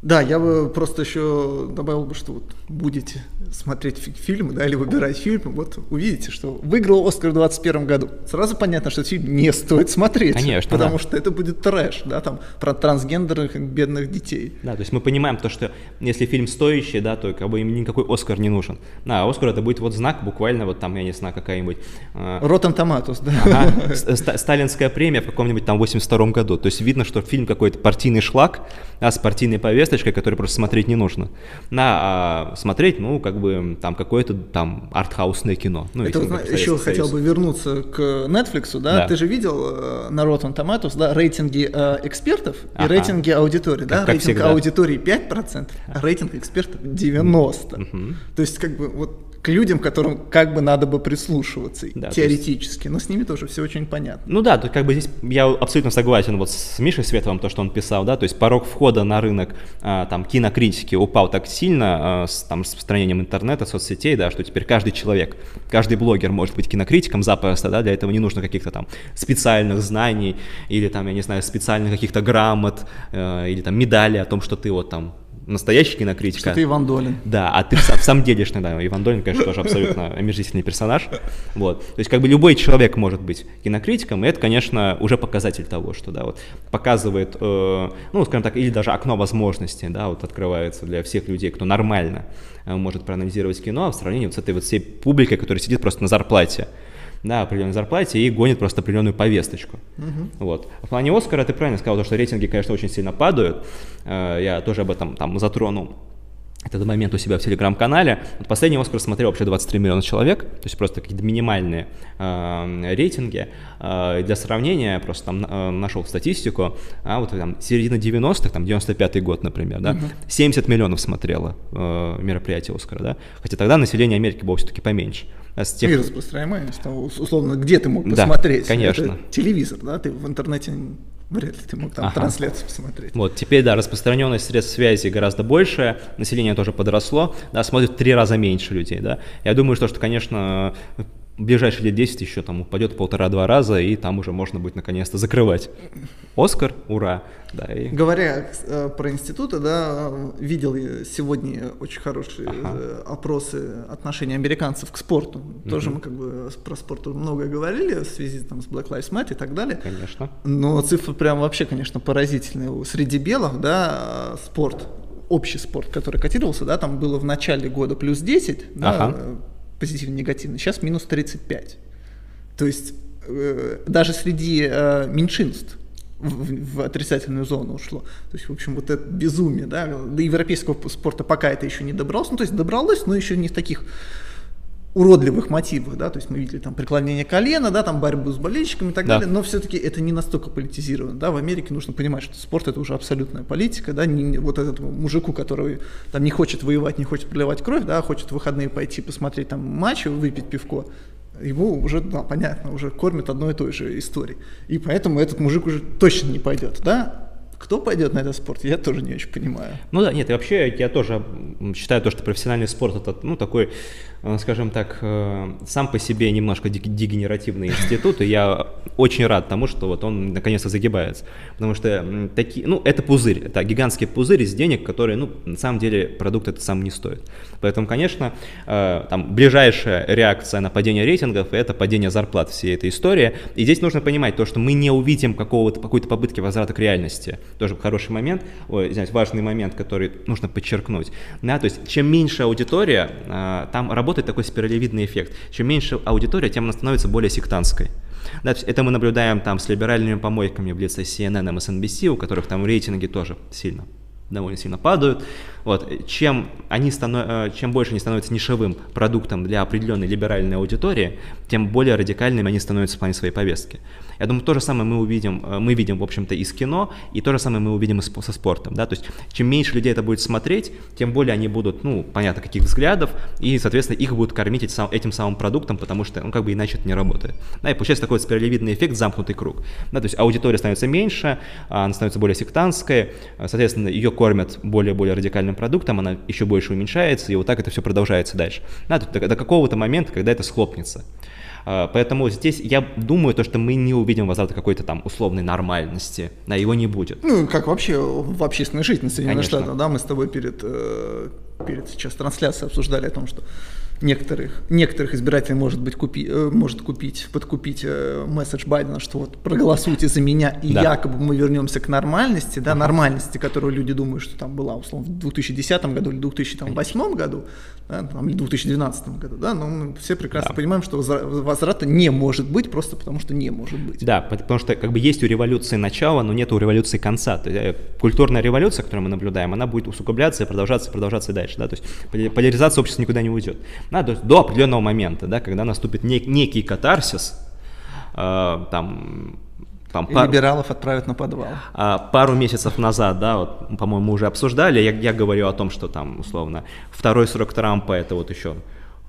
Да, я бы просто еще добавил бы, что вот будете смотреть фильмы, да, или выбирать фильмы, вот увидите, что выиграл Оскар в 2021 году. Сразу понятно, что этот фильм не стоит смотреть. Конечно, Потому да. что это будет трэш, да, там, про трансгендерных бедных детей. Да, то есть мы понимаем то, что если фильм стоящий, да, то как бы им никакой Оскар не нужен. Да, Оскар это будет вот знак буквально вот там, я не знаю, какая-нибудь... Э... Ротом Томатус, да. Ага, <laughs> сталинская премия в каком-нибудь там 82 году. То есть видно, что фильм какой-то партийный шлак, да, с партийной повесточкой, который просто смотреть не нужно. На а, смотреть, ну, как бы там какое-то там артхаусное кино. Ну, Это вот, еще Союз. хотел бы вернуться к Netflix, да? да. Ты же видел э, на Rotten Tomatoes, да, рейтинги э, экспертов ага. и рейтинги аудитории, да? Как Рейтинг всегда. аудитории 5%, а рейтинг экспертов 90%. Угу. То есть, как бы, вот к людям, которым как бы надо бы прислушиваться да, теоретически, есть... но с ними тоже все очень понятно. Ну да, то как бы здесь я абсолютно согласен вот с Мишей Световым, то, что он писал, да, то есть порог входа на рынок а, там кинокритики упал так сильно а, с там распространением интернета, соцсетей, да, что теперь каждый человек, каждый блогер может быть кинокритиком запросто, да, для этого не нужно каких-то там специальных знаний или там, я не знаю, специальных каких-то грамот э, или там медали о том, что ты вот там настоящий кинокритик. Что ты Иван Долин. Да, а ты в, в самом делешный, да, Иван Долин, конечно, тоже абсолютно <laughs> омерзительный персонаж. Вот. То есть как бы любой человек может быть кинокритиком, и это, конечно, уже показатель того, что, да, вот показывает, э, ну, скажем так, или даже окно возможностей, да, вот открывается для всех людей, кто нормально э, может проанализировать кино, а в сравнении вот с этой вот всей публикой, которая сидит просто на зарплате на определенной зарплате и гонит просто определенную повесточку. Угу. Вот. В плане Оскара ты правильно сказал, что рейтинги, конечно, очень сильно падают. Э, я тоже об этом там затронул этот момент у себя в телеграм-канале. Вот последний Оскар смотрел вообще 23 миллиона человек, то есть просто какие-то минимальные э, рейтинги. Э, для сравнения, просто там э, нашел статистику, а вот там середина 90-х, там 95-й год, например, да, uh-huh. 70 миллионов смотрело э, мероприятие Оскара, да, хотя тогда население Америки было все-таки поменьше. А с тех... И распространяемость, условно, где ты мог посмотреть? Да, конечно. Это телевизор, да, ты в интернете Вряд ли ты мог там ага. трансляцию посмотреть. Вот, теперь, да, распространенность средств связи гораздо больше, население тоже подросло, да, смотрит в три раза меньше людей, да. Я думаю, что, что конечно, в ближайшие лет 10 еще там упадет полтора-два раза, и там уже можно будет наконец-то закрывать. Оскар, ура! Да, и... Говоря э, про институты, да, видел я сегодня очень хорошие ага. Э, опросы отношения американцев к спорту. Угу. Тоже мы как бы про спорт много говорили в связи там, с Black Lives Matter и так далее. Конечно. Но цифры прям вообще, конечно, поразительные. Среди белых, да, спорт, общий спорт, который котировался, да, там было в начале года плюс 10, ага. да, позитивно-негативно, сейчас минус 35. То есть э, даже среди э, меньшинств в, в отрицательную зону ушло. То есть, в общем, вот это безумие, да, до европейского спорта пока это еще не добралось, ну, то есть добралось, но еще не в таких уродливых мотивах, да, то есть мы видели там преклонение колена, да, там борьбу с болельщиками и так да. далее, но все-таки это не настолько политизировано, да, в Америке нужно понимать, что спорт это уже абсолютная политика, да, не, вот этому мужику, который там не хочет воевать, не хочет проливать кровь, да, а хочет в выходные пойти посмотреть там матч, выпить пивко, его уже, да, понятно, уже кормят одной и той же историей. И поэтому этот мужик уже точно не пойдет, да? Кто пойдет на этот спорт, я тоже не очень понимаю. Ну да, нет, и вообще я тоже считаю то, что профессиональный спорт это, ну, такой скажем так, э, сам по себе немножко дегенеративный институт, и я очень рад тому, что вот он наконец-то загибается. Потому что такие, ну, это пузырь, это гигантский пузырь из денег, которые, ну, на самом деле продукт это сам не стоит. Поэтому, конечно, э, там ближайшая реакция на падение рейтингов – это падение зарплат всей этой истории. И здесь нужно понимать то, что мы не увидим какого-то, какой-то попытки возврата к реальности. Тоже хороший момент, ой, извиняюсь, важный момент, который нужно подчеркнуть. Да, то есть, чем меньше аудитория, там работает работает такой спиралевидный эффект. Чем меньше аудитория, тем она становится более сектантской. Да, это мы наблюдаем там с либеральными помойками в лице CNN, MSNBC, у которых там рейтинги тоже сильно довольно сильно падают. Вот. Чем, они станов... Э, чем больше они становятся нишевым продуктом для определенной либеральной аудитории, тем более радикальными они становятся в плане своей повестки. Я думаю, то же самое мы увидим, э, мы видим, в общем-то, из кино, и то же самое мы увидим со спортом. Да? То есть, чем меньше людей это будет смотреть, тем более они будут, ну, понятно, каких взглядов, и, соответственно, их будут кормить этим самым продуктом, потому что, ну, как бы иначе это не работает. Да, и получается такой спиралевидный эффект, замкнутый круг. Да, то есть аудитория становится меньше, она становится более сектантской, соответственно, ее кормят более-более радикальным продуктом, она еще больше уменьшается, и вот так это все продолжается дальше. Да, до какого-то момента, когда это схлопнется. А, поэтому здесь я думаю, то, что мы не увидим возврата какой-то там условной нормальности, да, его не будет. Ну, как вообще в общественной жизни Соединенных Штатов, да, мы с тобой перед, э, перед сейчас трансляцией обсуждали о том, что некоторых, некоторых избирателей может, быть купи, э, может купить, подкупить э, месседж Байдена, что вот проголосуйте за меня, и да. якобы мы вернемся к нормальности, да, нормальности, которую люди думают, что там была, условно, в 2010 году или 2008 году, да, там, или 2012 году, да, но мы все прекрасно да. понимаем, что возврата не может быть, просто потому что не может быть. Да, потому что как бы есть у революции начало, но нет у революции конца. То есть, э, культурная революция, которую мы наблюдаем, она будет усугубляться и продолжаться, продолжаться дальше, да, то есть поляризация общества никуда не уйдет. Да, то есть до определенного момента, да, когда наступит нек- некий катарсис, э, там, там, и пар... либералов отправят на подвал. А, пару месяцев назад, да, вот, по-моему, мы уже обсуждали, я, я говорю о том, что там, условно, второй срок Трампа это вот еще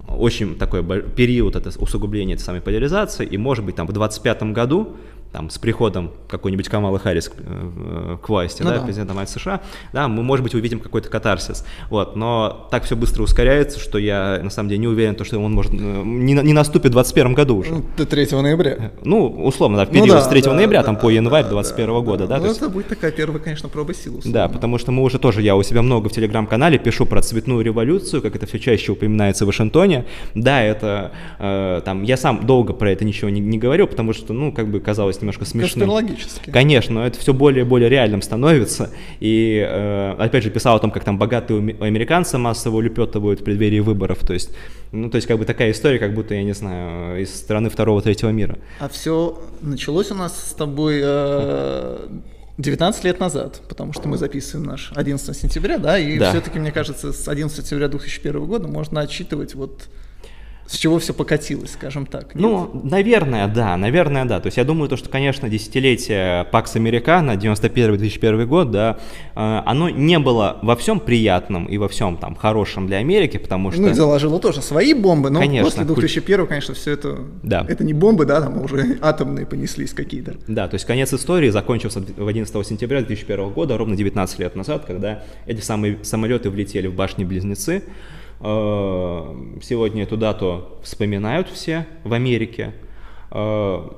очень такой период это усугубления этой самой поляризации, и может быть там в 25 году там, с приходом какой-нибудь Камалы Харрис к, э, к власти, ну, да, да. президента мать США, да, мы, может быть, увидим какой-то катарсис, вот, но так все быстро ускоряется, что я, на самом деле, не уверен, то, что он может, э, не, не наступит в 2021 году уже. Ну, до 3 ноября. Ну, условно, да, в период ну, да, с 3 да, ноября, да, там, да, по январь да, 2021 да, года, да. да ну, это есть... будет такая первая, конечно, проба сил. Условно. Да, потому что мы уже тоже, я у себя много в Телеграм-канале пишу про цветную революцию, как это все чаще упоминается в Вашингтоне, да, это, э, там, я сам долго про это ничего не, не говорю, потому что, ну, как бы казалось немножко смешным логически. Конечно, но это все более и более реальным становится. И э, опять же писал о том, как там богатые американцы массово улепетывают в преддверии выборов. То есть, ну, то есть, как бы такая история, как будто, я не знаю, из страны второго-третьего мира. А все началось у нас с тобой э, 19 лет назад, потому что мы записываем наш 11 сентября, да, и да. все-таки, мне кажется, с 11 сентября 2001 года можно отчитывать вот с чего все покатилось, скажем так. Нет? Ну, наверное, да, наверное, да. То есть я думаю, то, что, конечно, десятилетие Пакс Американо, 91-2001 год, да, э, оно не было во всем приятным и во всем там хорошим для Америки, потому что... Ну, и заложило тоже свои бомбы, но конечно, после 2001, конечно, все это... Да. Это не бомбы, да, там уже атомные понеслись какие-то. Да, то есть конец истории закончился в 11 сентября 2001 года, ровно 19 лет назад, когда эти самые самолеты влетели в башни-близнецы, сегодня эту дату вспоминают все в Америке, э,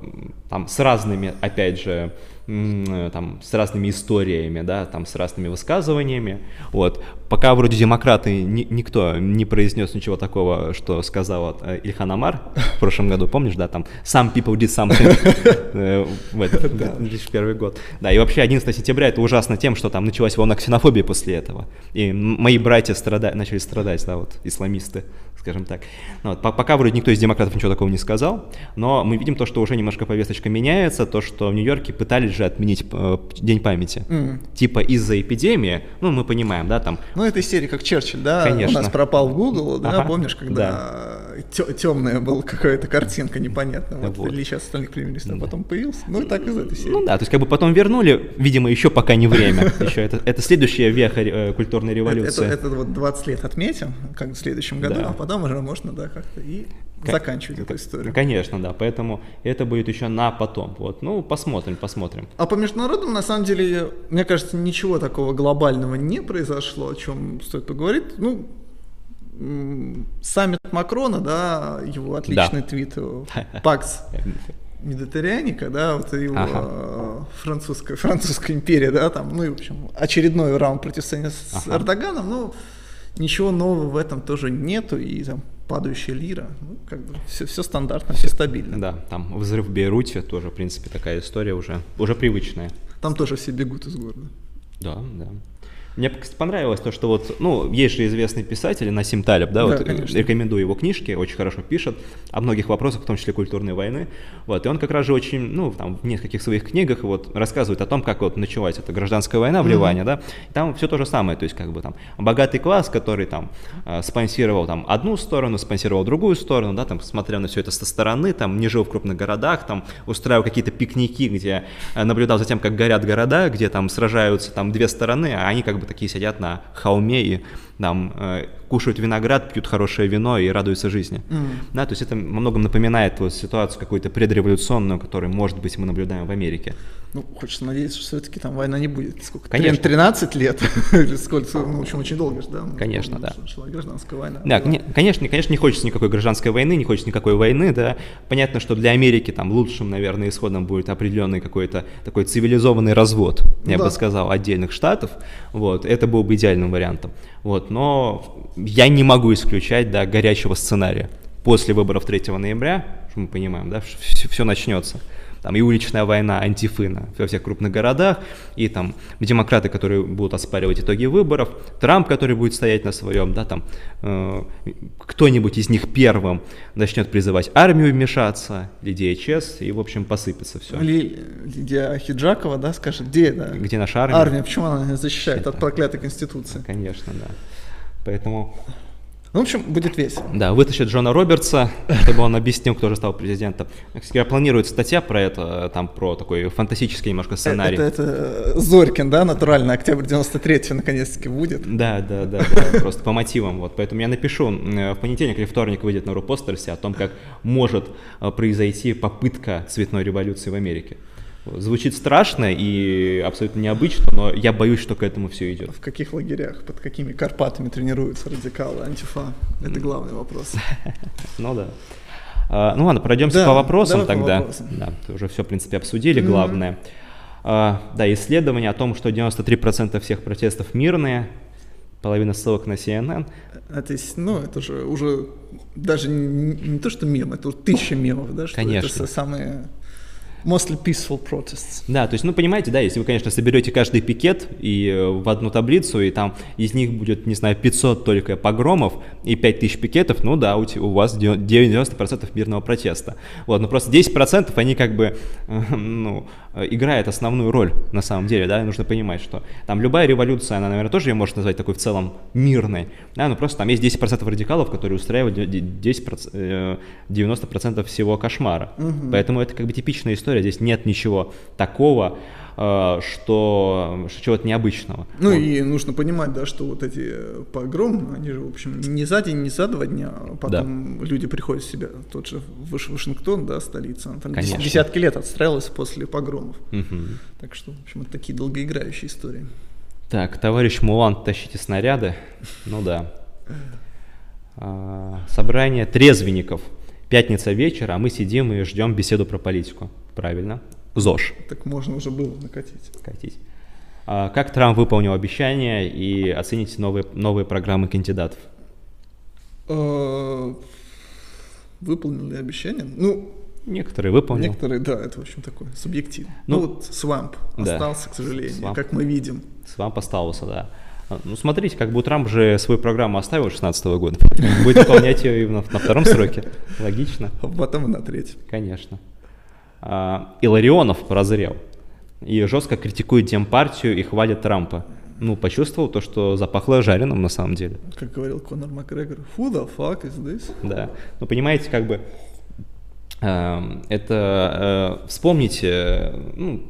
там с разными, опять же, Э, там, с разными историями, да, там, с разными высказываниями. Вот. Пока вроде демократы ни, никто не произнес ничего такого, что сказал э, Ильхан Амар в прошлом году, помнишь, да, там «Some people did something» <laughs> э, в этот 2001 год. Да, и вообще 11 сентября это ужасно тем, что там началась волна ксенофобии после этого. И мои братья страда... начали страдать, да, вот, исламисты скажем так. Ну, вот, пока вроде никто из демократов ничего такого не сказал, но мы видим то, что уже немножко повесточка меняется, то, что в Нью-Йорке пытались же отменить э, День памяти. Mm. Типа из-за эпидемии, ну, мы понимаем, да, там... Ну, это серия как Черчилль, да? Конечно. У нас пропал в Google, да, ага. помнишь, когда да. Темная была какая-то картинка непонятная, вот, вот. или сейчас остальных примерились, а да. потом появился, ну, и так из этой серии. Ну да, то есть как бы потом вернули, видимо, еще пока не время, <laughs> еще это, это следующая веха э, культурной революции. Это, это вот 20 лет отметим, как в следующем году, да. а потом уже можно, да, как-то и К- заканчивать эту историю. Конечно, да, поэтому это будет еще на потом. Вот, ну, посмотрим, посмотрим. А по международным, на самом деле, мне кажется, ничего такого глобального не произошло, о чем стоит поговорить. Ну, саммит Макрона, да, его отличный да. твит, Пакс <laughs> Медитерианика, да, вот его ага. французская, французская империя, да, там, ну и, в общем, очередной раунд противостояния с ага. Эрдоганом, ну, ничего нового в этом тоже нету, и там падающая лира, ну, как бы все, все стандартно, все стабильно. Да, там взрыв в Бейруте тоже, в принципе, такая история уже, уже привычная. Там тоже все бегут из города. Да, да. Мне понравилось то, что вот, ну, есть же известный писатель Насим Талеб, да, да вот конечно. рекомендую его книжки, очень хорошо пишет о многих вопросах, в том числе культурной войны, вот, и он как раз же очень, ну, там, в нескольких своих книгах вот рассказывает о том, как вот началась эта гражданская война в mm-hmm. Ливане, да, и там все то же самое, то есть как бы там богатый класс, который там э, спонсировал там одну сторону, спонсировал другую сторону, да, там, смотря на все это со стороны, там, не жил в крупных городах, там, устраивал какие-то пикники, где э, наблюдал за тем, как горят города, где там сражаются там две стороны, а они как бы такие сидят на холме и там э, кушают виноград, пьют хорошее вино и радуются жизни. Mm. Да, то есть это во многом напоминает вот ситуацию какую-то предреволюционную, которую, может быть, мы наблюдаем в Америке. Ну, хочется надеяться, что все-таки там война не будет. Сколько? Конечно. 13 лет? <laughs> Или сколько? Ну, в общем, очень долго да? Конечно, да. Шла гражданская война. Да, не, конечно, конечно, не хочется никакой гражданской войны, не хочется никакой войны, да. Понятно, что для Америки там лучшим, наверное, исходом будет определенный какой-то такой цивилизованный развод, я да. бы сказал, отдельных штатов. Вот, это был бы идеальным вариантом. Вот, но я не могу исключать, да, горячего сценария. После выборов 3 ноября, что мы понимаем, да, все, все начнется там и уличная война, антифына во всех крупных городах, и там демократы, которые будут оспаривать итоги выборов, Трамп, который будет стоять на своем, да, там э, кто-нибудь из них первым начнет призывать армию вмешаться, или DHS, и, в общем, посыпется все. Или Лидия Хиджакова, да, скажет, где, да? Где наша армия? Армия, почему она защищает Это... от проклятой Конституции? Конечно, да. Поэтому ну, в общем, будет весело. Да, вытащат Джона Робертса, чтобы он объяснил, кто же стал президентом. Кстати, планируется статья про это, там про такой фантастический немножко сценарий. Это, это э, Зорькин, да, натурально, октябрь 93 наконец-таки будет. Да, да, да, да <laughs> просто по мотивам. Вот, поэтому я напишу, в понедельник или вторник выйдет на Рупостерсе о том, как может э, произойти попытка цветной революции в Америке. Звучит страшно и абсолютно необычно, но я боюсь, что к этому все идет. В каких лагерях, под какими Карпатами тренируются радикалы, антифа? Это главный вопрос. <laughs> Ну да. А, ну ладно, пройдемся по вопросам тогда. Да, уже все, в принципе, обсудили, главное. А, да, исследование о том, что 93% всех протестов мирные, половина ссылок на CNN. Это, ну, это же уже даже не, не то, что мем, это тысяча мемов, да? Что Конечно. Это самые Mostly peaceful protests. Да, то есть, ну, понимаете, да, если вы, конечно, соберете каждый пикет и э, в одну таблицу, и там из них будет, не знаю, 500 только погромов и 5000 пикетов, ну да, у, у вас 90% мирного протеста. Вот, но просто 10% они как бы, <laughs> ну, играют основную роль на самом деле, да, нужно понимать, что там любая революция, она, наверное, тоже ее можно назвать такой в целом мирной, да, но просто там есть 10% радикалов, которые устраивают 10%, 90% э, всего кошмара. Угу. Поэтому это как бы типичная история здесь нет ничего такого, э, что, что чего-то необычного. Ну вот. и нужно понимать, да, что вот эти погромы, они же, в общем, не за день, не за два дня, а потом да. люди приходят в себя. Тот же Вашингтон, да, столица, там Конечно. десятки лет отстраивалась после погромов. Угу. Так что, в общем, это такие долгоиграющие истории. Так, товарищ Мулан, тащите снаряды. Ну да. а, собрание трезвенников. Пятница вечер, а мы сидим и ждем беседу про политику. Правильно? ЗОЖ. Так можно уже было накатить. Катить. А как Трамп выполнил обещания и оцените новые, новые программы кандидатов? А, Выполнил ли обещание? Ну, Некоторые выполнил. некоторые, да, это, в общем, такое субъективно. Ну, Ну, вот свамп да. остался, к сожалению, Swamp. как мы видим. С вами остался, да. А, Ну, смотрите, как бы Трамп же свою программу оставил 16 года. <laughs> Будет выполнять ее именно на втором сроке. Логично. А потом и на третьем. Конечно. А, Иларионов прозрел и жестко критикует Демпартию и хвалит Трампа. Ну, почувствовал то, что запахло жареным на самом деле. Как говорил Конор Макгрегор, who the fuck is this? Да. Ну, понимаете, как бы это э, вспомните, ну,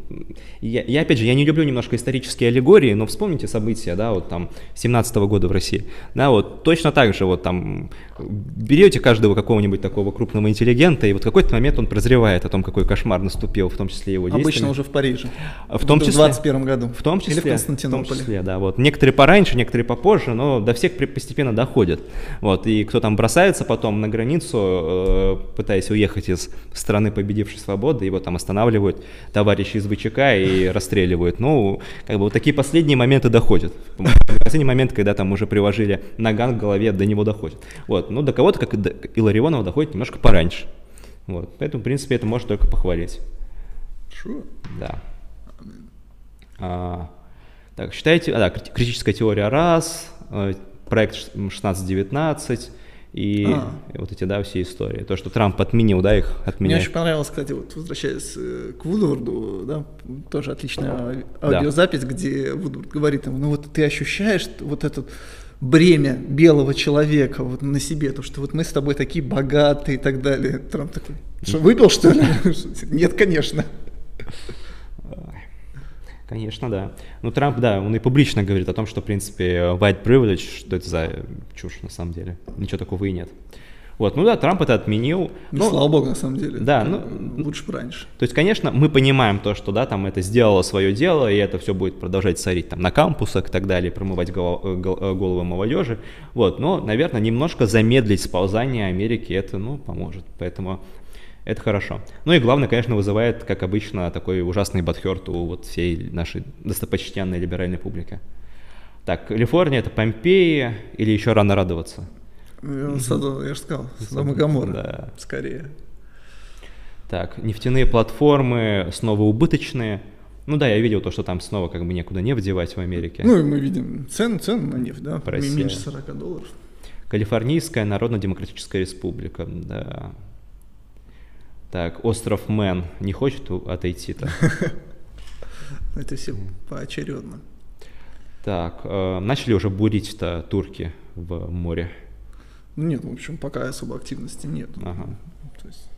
я, я опять же, я не люблю немножко исторические аллегории, но вспомните события, да, вот там 17 года в России, да, вот точно так же вот там берете каждого какого-нибудь такого крупного интеллигента, и вот в какой-то момент он прозревает о том, какой кошмар наступил, в том числе его действиями. Обычно уже в Париже. В том числе. В 21 году. В том числе. Или в В том Константинополе. числе, да. Вот. Некоторые пораньше, некоторые попозже, но до всех постепенно доходят. Вот. И кто там бросается потом на границу, э, пытаясь уехать из страны победившей свободы, его там останавливают товарищи из ВЧК и <laughs> расстреливают. Ну, как бы вот такие последние моменты доходят. Последний момент, когда там уже приложили наган к голове, до него доходит. Вот. Ну, до кого-то, как и до Иларионова, доходит немножко пораньше. Вот. Поэтому, в принципе, это может только похвалить. Sure. Да. А, так, считаете, а, да, крит- критическая теория раз, э, проект ш- 1619 и А. вот эти, да, все истории. То, что Трамп отменил, да, их Мне отменяет. очень понравилось, кстати, вот возвращаясь э, к Вудворду, да, тоже отличная ави- Да. аудиозапись, где Вудворд говорит ему, ну вот ты ощущаешь вот это бремя белого человека вот на себе, то, что вот мы с тобой такие богатые и так далее. Трамп такой, что, выпил, что ли? <laughs> Нет, конечно. Конечно, да. Ну, Трамп, да, он и публично говорит о том, что, в принципе, white privilege, что это за чушь на самом деле. Ничего такого и нет. Вот, ну да, Трамп это отменил. Ну, слава богу, на самом деле. да, ну, Лучше бы раньше. То есть, конечно, мы понимаем то, что да, там это сделало свое дело, и это все будет продолжать царить там на кампусах и так далее, промывать голо- э, э, головы молодежи. Вот, но, наверное, немножко замедлить сползание Америки это, ну, поможет. Поэтому это хорошо. Ну и главное, конечно, вызывает, как обычно, такой ужасный бадхерт у вот всей нашей достопочтенной либеральной публики. Так, Калифорния это Помпеи или еще рано радоваться? Содом- я же сказал, Содом и. Да. Скорее. Так, нефтяные платформы снова убыточные. Ну да, я видел то, что там снова как бы некуда нефть девать в Америке. Ну и мы видим цены, цены на нефть, да, По России. меньше 40 долларов. Калифорнийская Народно-Демократическая Республика, да. Так, остров Мэн не хочет отойти-то? <laughs> Это все поочередно. Так, э, начали уже бурить-то турки в море. Ну нет, в общем, пока особо активности нет. Ага. То есть,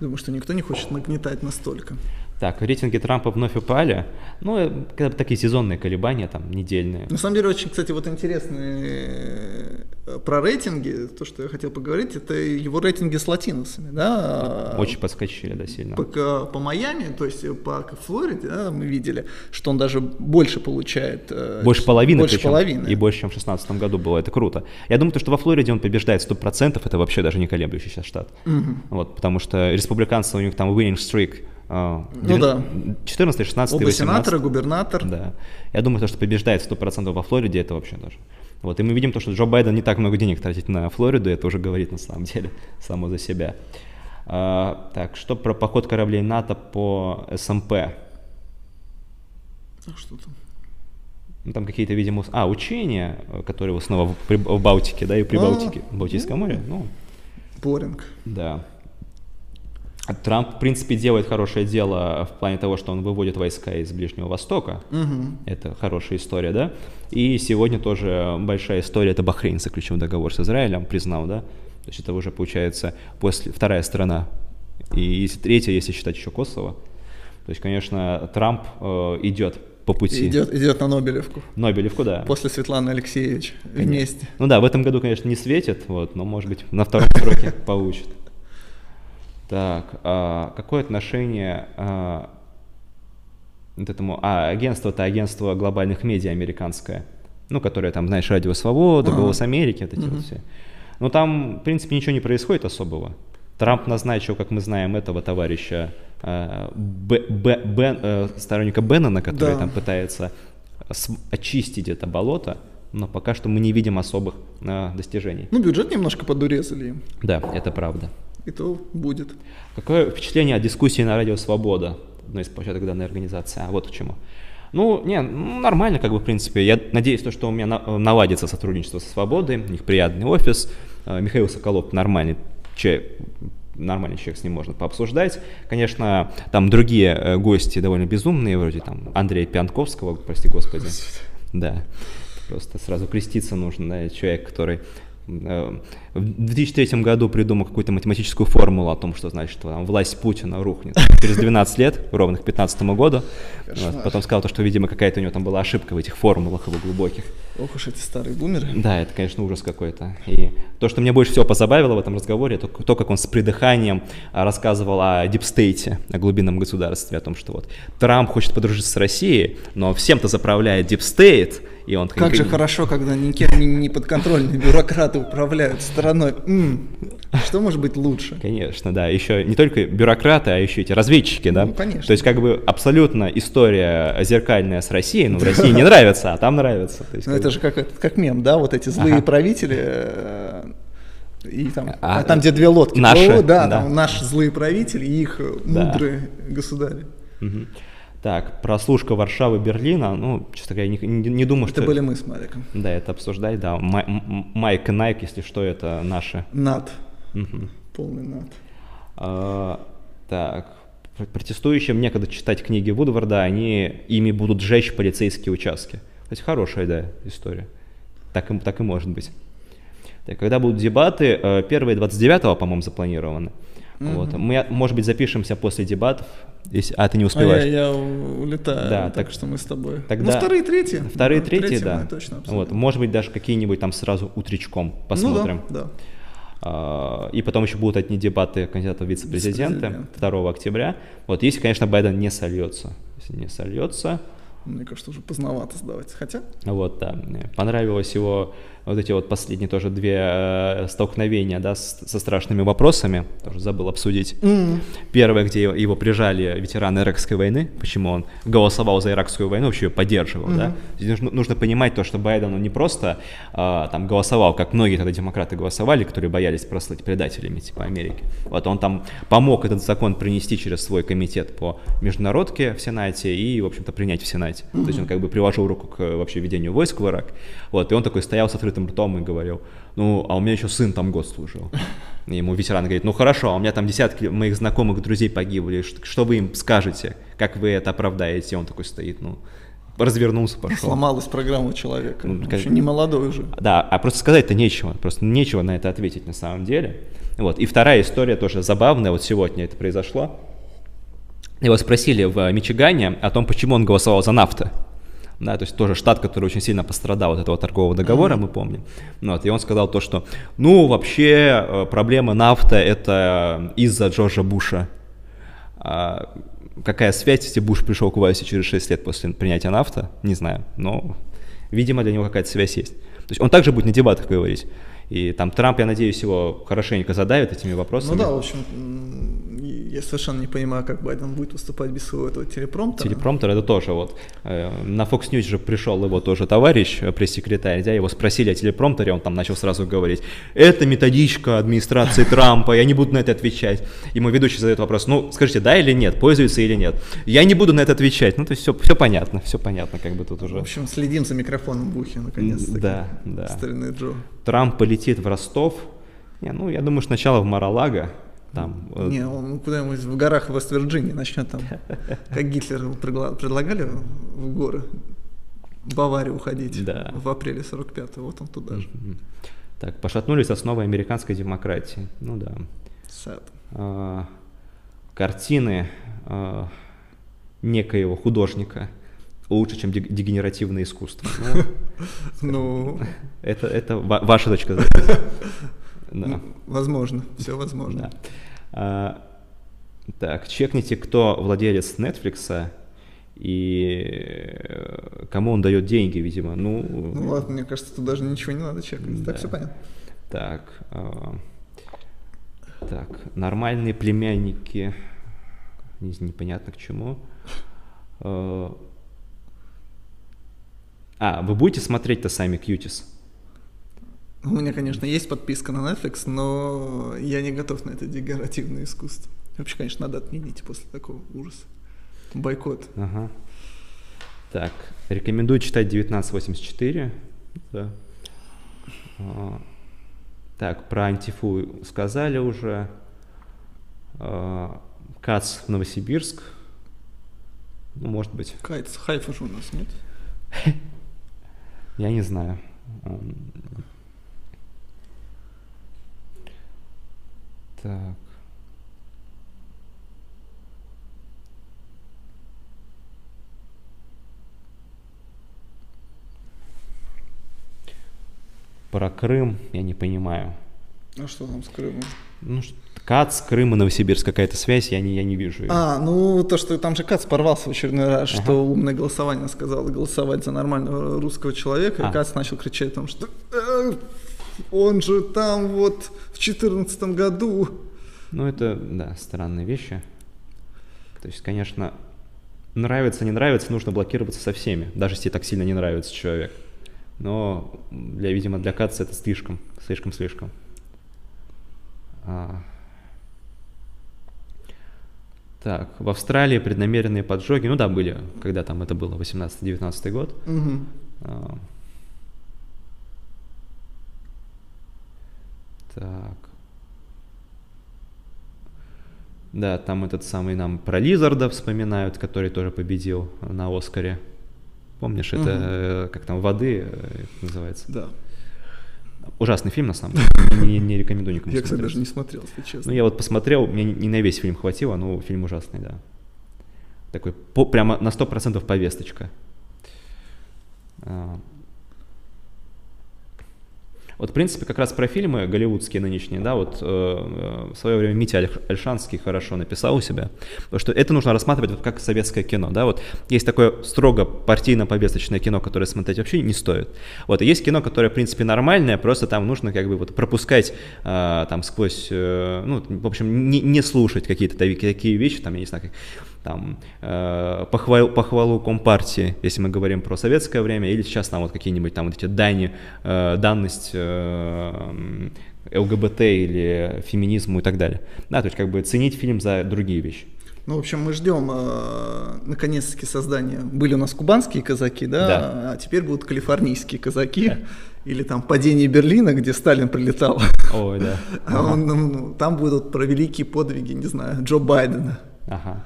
думаю, что никто не хочет нагнетать настолько. Так, рейтинги Трампа вновь упали. Ну, э, бы такие сезонные колебания, там, недельные. На самом деле, очень, кстати, вот интересные э, про рейтинги, то, что я хотел поговорить, это его рейтинги с латиносами, да. Очень подскочили, да, сильно. По, по Майами, то есть по Флориде, да, мы видели, что он даже больше получает. э, Больше половины, Больше причем, половины. И больше, чем в 2016 году было. Это круто. Я думаю, то, что во Флориде он побеждает 100%, это вообще даже не колеблющийся штат. Вот, потому что республиканцы, у них там winning streak. Э, Ну да. 14, 16, Оба 18. сенатора, губернатор. Да. Я думаю, то, что побеждает 100% во Флориде, это вообще даже. Вот, и мы видим то, что Джо Байден не так много денег тратит на Флориду, это уже говорит на самом деле <laughs> само за себя. А, так, что про поход кораблей НАТО по СМП? А что там? Ну, там какие-то, видимо, ус- а, учения, которые снова в, в Балтике, да, и при А, Балтике, в Балтийском море, ну, Боринг. да. Трамп, в принципе, делает хорошее дело в плане того, что он выводит войска из Ближнего Востока. Мгм. Это хорошая история, да? И сегодня тоже большая история, это Бахрейн заключил договор с Израилем, признал, да? То есть это уже получается после, вторая страна. И если третья, если считать еще Косово. То есть, конечно, Трамп э, идет по пути. Идет, идет на Нобелевку. Нобелевку, да. После Светланы Алексеевич вместе. Ну да, в этом году, конечно, не светит, вот, но, может быть, на втором <laughs> сроке получит. Так, а какое отношение а, вот этому... А, агентство, это агентство глобальных медиа американское, ну, которое там, знаешь, Радио Свобода, Ага. Голос Америки, вот эти вот все. Но там, в принципе, ничего не происходит особого. Трамп назначил, как мы знаем, этого товарища э, Б, Б, Бен, э, сторонника Беннона, который Да. там пытается очистить это болото, но пока что мы не видим особых э, достижений. Ну, бюджет немножко подурезали им, Да, это правда. И то будет. Какое впечатление от дискуссии на Радио Свобода, одной из площадок данной организации? А вот почему. Ну, не, ну, нормально, как бы, в принципе. Я надеюсь, то, что у меня на- наладится сотрудничество со Свободой, у них приятный офис. Э, Михаил Соколов нормальный человек, нормальный человек, с ним можно пообсуждать. Конечно, там другие э, гости довольно безумные, вроде там Андрея Пьянковского, прости господи. Да, просто сразу креститься нужно, да, человек, который э, в 2003 году придумал какую-то математическую формулу о том, что значит, что там, власть Путина рухнет через 12 лет, ровно к 15 году. Вот, потом сказал, то, что, видимо, какая-то у него там была ошибка в этих формулах его глубоких. Ох уж эти старые бумеры. Да, это, конечно, ужас какой-то. И то, что мне больше всего позабавило в этом разговоре, то, то, как он с придыханием а, рассказывал о deep state е, о глубинном государстве, о том, что вот Трамп хочет подружиться с Россией, но всем-то заправляет deep state, и он... Как же хорошо, когда никем не подконтрольные бюрократы управляют страной. М, Что может быть лучше? Конечно, да. Еще не только бюрократы, а еще эти разведчики, да? Ну, конечно. То есть как бы абсолютно история зеркальная с Россией, но в России не нравится, а там нравится. Ну это же как, как мем, да, вот эти злые правители, э, и там, А, а там, где две лодки, наши, О, да, да. там наши злые правители и их э, Да. мудрые государи. Мгм. Так, прослушка Варшавы, Берлина, ну, честно говоря, не, не- не думаю, Это что... были мы с Мариком. Да, это обсуждать, да. Май- Майк и Найк, если что, это наши. Над, Мгм. полный над. А, так, пр- протестующим некогда читать книги Вудварда, они ими будут сжечь полицейские участки. То есть хорошая, да, история. Так и, так и может быть. Так, когда будут дебаты, э, первые 29-го, по-моему, запланированы. Вот. Мы, может быть, запишемся после дебатов, если... А, ты не А я, успеваешь. я улетаю, Да, так, так- что мы с тобой. Тогда... Ну, вторые, третьи. Вторые, Да, третьи, да. точно обсудим. вот, может быть, даже какие-нибудь там сразу утречком посмотрим. Ну да, да. А, И потом еще будут одни дебаты кандидатов в Вице-президента. 2 октября. Вот если, конечно, Байден не сольется. Если не сольется, Мне кажется, уже поздновато сдавать. Хотя, вот, да. Мне Понравилось его вот эти вот последние тоже две э, столкновения, да, с- со страшными вопросами. Тоже забыл обсудить. Первое, где его, прижали ветераны Иракской войны, почему он голосовал за Иракскую войну, вообще ее поддерживал, да. Здесь нужно, нужно понимать то, что Байден, он не просто а, там голосовал, как многие тогда демократы голосовали, которые боялись прослыть предателями, типа Америки. Вот он там помог этот закон принести через свой комитет по международке в Сенате и, в общем-то, принять в Сенате. То есть он как бы приложил руку к вообще ведению войск в Ирак. Вот, и он такой стоял с открытым ртом и говорил, ну, а у меня еще сын там год служил. И ему ветеран говорит, ну хорошо, а у меня там десятки моих знакомых друзей погибли, что вы им скажете, как вы это оправдаете? И он такой стоит, ну, развернулся, пошел. сломалась программа человека. Ну, как- еще не молодой уже. Да, а просто сказать-то нечего, просто нечего на это ответить на самом деле. Вот. И вторая история тоже забавная, вот сегодня это произошло. Его спросили в Мичигане о том, почему он голосовал за нафту. Да, то есть тоже штат, который очень сильно пострадал от этого торгового договора, мы помним. Ну Вот, и он сказал то, что, ну, вообще э, проблема нафта это из-за Джорджа Буша. А какая связь, если Буш пришел к власти через 6 лет после принятия нафта, не знаю, но, видимо, для него какая-то связь есть. То есть он также будет на дебатах говорить. И там Трамп, я надеюсь, его хорошенько задавит этими вопросами. Ну да, в общем, я совершенно не понимаю, как Байден будет выступать без своего этого телепромптера. Телепромптер это тоже вот. э, На Fox News же пришел его тоже товарищ, э, пресс-секретарь, да, его спросили о телепромптере, он там начал сразу говорить, это методичка администрации <laughs> Трампа, я не буду на это отвечать. Ему ведущий задает вопрос, ну, скажите, да или нет, пользуется или нет. Я не буду на это отвечать. Ну, то есть все, все понятно, все понятно, как бы тут уже. В общем, следим за микрофоном Бухи, наконец-то. Да, да. Старинный Джо. Трамп полетит в Ростов. Не, ну, я думаю, сначала в Маралага. Там, э, Не, он куда-нибудь в горах Вест-Вирджинии начнет там, <laughs> как Гитлеру пригла- предлагали в горы, в Баварию уходить Да. в апреле 45-го, вот он туда же. Так, пошатнулись основы американской демократии. Ну да. Sad. А, картины а, некоего художника лучше, чем дег- дегенеративное искусство. Ну, <laughs> Ну, это, это ва- ваша точка зрения. М, <laughs> возможно, все возможно. А, так, чекните, кто владелец Netflix и э, кому он дает деньги, видимо. Ну Ну, ладно, мне кажется, тут даже ничего не надо чекать. Да. Так все понятно. Так. Э, так, нормальные племянники. Непонятно к чему. Э, а, вы будете смотреть-то сами Кьютис? У меня, конечно, есть подписка на Netflix, но я не готов на это декоративное искусство. Вообще, конечно, надо отменить после такого ужаса. Бойкот. Ага. Так, рекомендую читать 1984. Да. А, так, про антифу сказали уже. А, Кац в Новосибирск. Ну, может быть. Кайц, Хайфа же у нас нет? <laughs> Я не знаю. Так. Про Крым я не понимаю. А что там с Крымом? Ну, КАЦ, Крым и Новосибирск, какая-то связь, я не, я не вижу. Ее. А, ну то, что там же КАЦ порвался в очередной раз, ага. что умное голосование сказало голосовать за нормального русского человека, а. и КАЦ начал кричать о том, что э, он же там вот в четырнадцатом году. Ну это, да, странные вещи. То есть, конечно, нравится, не нравится, нужно блокироваться со всеми, даже если так сильно не нравится человек. Но, для, видимо, для КАЦ это слишком, слишком-слишком. А. Так, в Австралии преднамеренные поджоги, ну да, были, когда там это было, 18-19 год. Угу. А. Так. Да, там этот самый нам про Лизарда вспоминают, который тоже победил на Оскаре. Помнишь, это угу. как там воды э, называется? Да. Ужасный фильм, на самом <laughs> деле. Не, не рекомендую никому Я, кстати, даже не смотрел, если честно. Ну, я вот посмотрел, мне не на весь фильм хватило, но фильм ужасный, да. Такой по, прямо на 100% повесточка. Вот, в принципе, как раз про фильмы голливудские нынешние, да, вот э, э в свое время Митя Альшанский хорошо написал у себя, что это нужно рассматривать вот как советское кино, да, вот есть такое строго партийно-повесточное кино, которое смотреть вообще не стоит, вот, и есть кино, которое, в принципе, нормальное, просто там нужно как бы вот пропускать э, там сквозь, э, ну, в общем, не, не слушать какие-то такие вещи, там, я не знаю, как там, э, похвал, похвалу Компартии, если мы говорим про советское время, или сейчас там вот какие-нибудь там вот эти дани, э, данность э, ЛГБТ или феминизму и так далее. Да, то есть как бы ценить фильм за другие вещи. Ну, в общем, мы ждем э, наконец-таки создания. Были у нас кубанские казаки, да, да. а теперь будут калифорнийские казаки. Да. Или там падение Берлина, где Сталин прилетал. Ой, да. <laughs> А он, ну, там будут про великие подвиги, не знаю, Джо Байдена. Ага.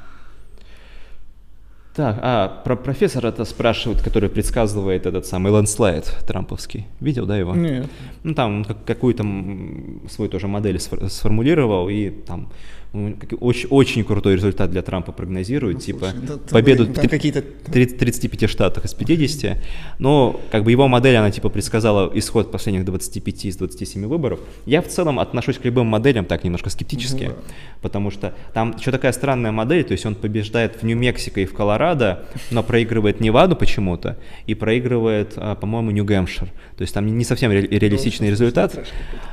Так, а про профессора это спрашивают, который предсказывает этот самый лендслайд трамповский. Видел, да, его? Нет. Ну, там он какую-то свою тоже модель сформулировал, и там очень, очень крутой результат для Трампа прогнозирует, ну, типа слушай, да, победу в 35 штатах из 50, но как бы его модель, она типа предсказала исход последних 25 из 27 выборов. Я в целом отношусь к любым моделям так немножко скептически, ну, да. потому что там еще такая странная модель, то есть он побеждает в Нью-Мексико и в Колорадо, но проигрывает Неваду почему-то и проигрывает, а, по-моему, Нью-Гэмпшир. То есть там не совсем ре- реалистичный ну, результат.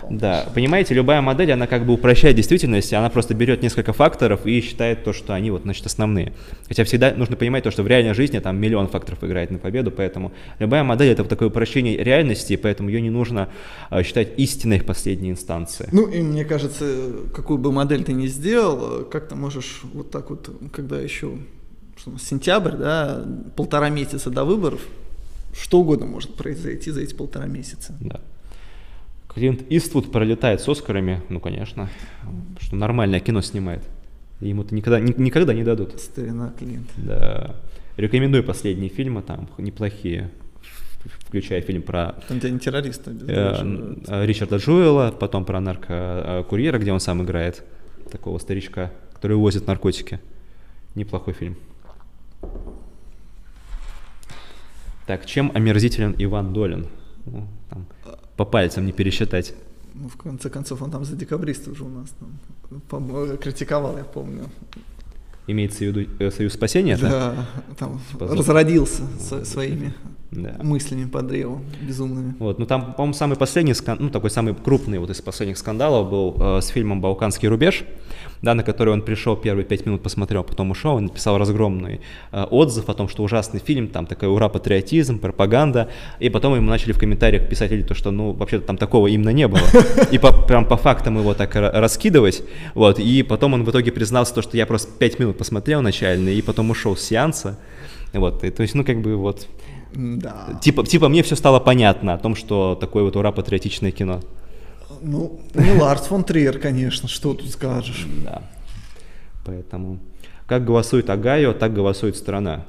Да, понимаете, любая модель, она как бы упрощает действительность, она просто берет берет несколько факторов и считает то, что они вот, значит, основные. Хотя всегда нужно понимать то, что в реальной жизни там миллион факторов играет на победу, поэтому любая модель это вот такое упрощение реальности, поэтому ее не нужно э, считать истинной в последней инстанции. Ну и мне кажется, какую бы модель ты ни сделал, как ты можешь вот так вот, когда еще что, сентябрь, да, полтора месяца до выборов, что угодно может произойти за эти полтора месяца. Да. Клинт Иствуд пролетает с Оскарами, ну, конечно, что нормальное кино снимает. Ему-то никогда, ни, никогда не дадут. Старина Клинт. Да. Рекомендую последние фильмы, там неплохие, включая фильм про... Антитеррориста. Э, Ричарда Джуэла, потом про наркокурьера, где он сам играет такого старичка, который возит наркотики. Неплохой фильм. Так, чем омерзителен Иван Долин? Ну, там, по пальцам не пересчитать. Ну, в конце концов, он там за декабристов уже у нас там критиковал, я помню. Имеется в виду э, Союз спасения? Да, там разродился со, своими да. мыслями по древу безумными. Вот, ну там, по-моему, самый последний, ну такой самый крупный вот из последних скандалов был э, с фильмом «Балканский рубеж», да, на который он пришел первые пять минут посмотрел, потом ушел, он написал разгромный э, отзыв о том, что ужасный фильм, там такой ура-патриотизм, пропаганда, и потом ему начали в комментариях писать люди, то, что, ну, вообще-то там такого именно не было, <laughs> и по, прям по фактам его так раскидывать, вот, и потом он в итоге признался, то, что я просто пять минут посмотрел начально, и потом ушел с сеанса, вот, и, то есть, ну, как бы вот, да. Типа, типа мне все стало понятно о том, что такое вот ура-патриотичное кино. Ну, не Ларс фон Триер, конечно, что тут скажешь. Да. Поэтому как голосует Огайо, так голосует страна.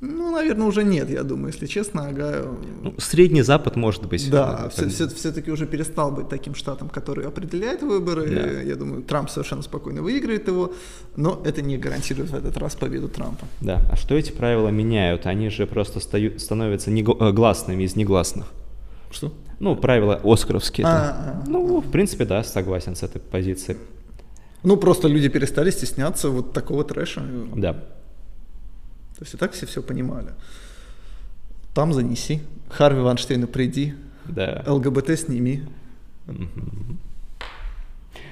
Ну, наверное, уже нет, я думаю, если честно, Огайо... Ну, Средний Запад, может быть. Да, все, все, все-таки уже перестал быть таким штатом, который определяет выборы. Да. Я думаю, Трамп совершенно спокойно выиграет его, но это не гарантирует в этот раз победу Трампа. Да, а что эти правила меняют? Они же просто стают, становятся негласными из негласных. Что? Ну, правила оскаровские. А, а, ну, в принципе, да, согласен с этой позицией. Ну, просто люди перестали стесняться вот такого трэша. Да. То есть и так все все понимали. Там занеси, Харви Ванштейна приди, да. ЛГБТ сними.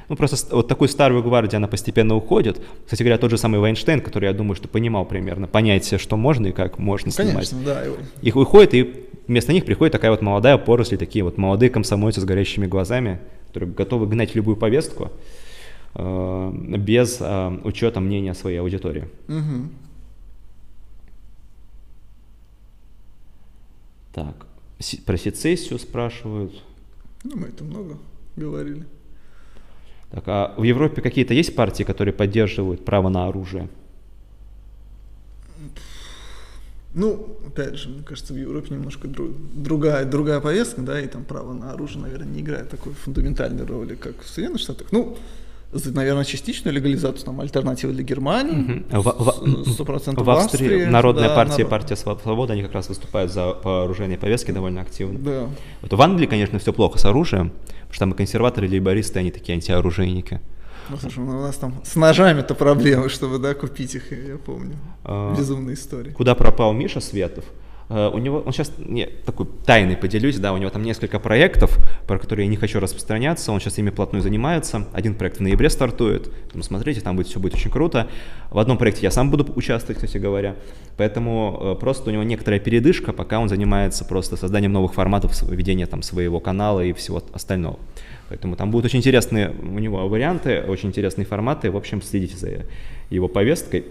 Ну, просто вот такую старую гвардию, она постепенно уходит. Кстати говоря, тот же самый Вайнштейн, который, я думаю, что понимал примерно понятие, что можно и как можно ну, снимать. Конечно, да. Их выходит, и вместо них приходит такая вот молодая поросль, такие вот молодые комсомольцы с горящими глазами, которые готовы гнать любую повестку э, без э, учета мнения своей аудитории. Угу. Так, про сецессию спрашивают. Ну, мы это много говорили. Так, а в Европе какие-то есть партии, которые поддерживают право на оружие? Ну, опять же, мне кажется, в Европе немножко друг, другая, другая повестка, да, и там право на оружие, наверное, не играет такой фундаментальной роли, как в Соединенных Штатах. Ну, наверное, частичную легализацию, там, альтернатива для Германии, угу. в, 100% в, в Австрии, Австрии Народная да, партия, народ... партия Свобода, они как раз выступают за вооружение повестки довольно активно. Да. Вот в Англии, конечно, все плохо с оружием, потому что там и консерваторы, и лейбористы, они такие антиоружейники. Ну, слушай, ну, у нас там с ножами-то проблемы, чтобы, да, купить их, я помню. А, Безумная история. Куда пропал Миша Светов? Uh, у него, он сейчас, не, такой тайный поделюсь, да, у него там несколько проектов, про которые я не хочу распространяться, он сейчас ими плотно занимается, один проект в ноябре стартует, там, смотрите, там будет все будет очень круто, в одном проекте я сам буду участвовать, кстати говоря, поэтому uh, просто у него некоторая передышка, пока он занимается просто созданием новых форматов, ведения там своего канала и всего остального. Поэтому там будут очень интересные у него варианты, очень интересные форматы. В общем, следите за его повесткой.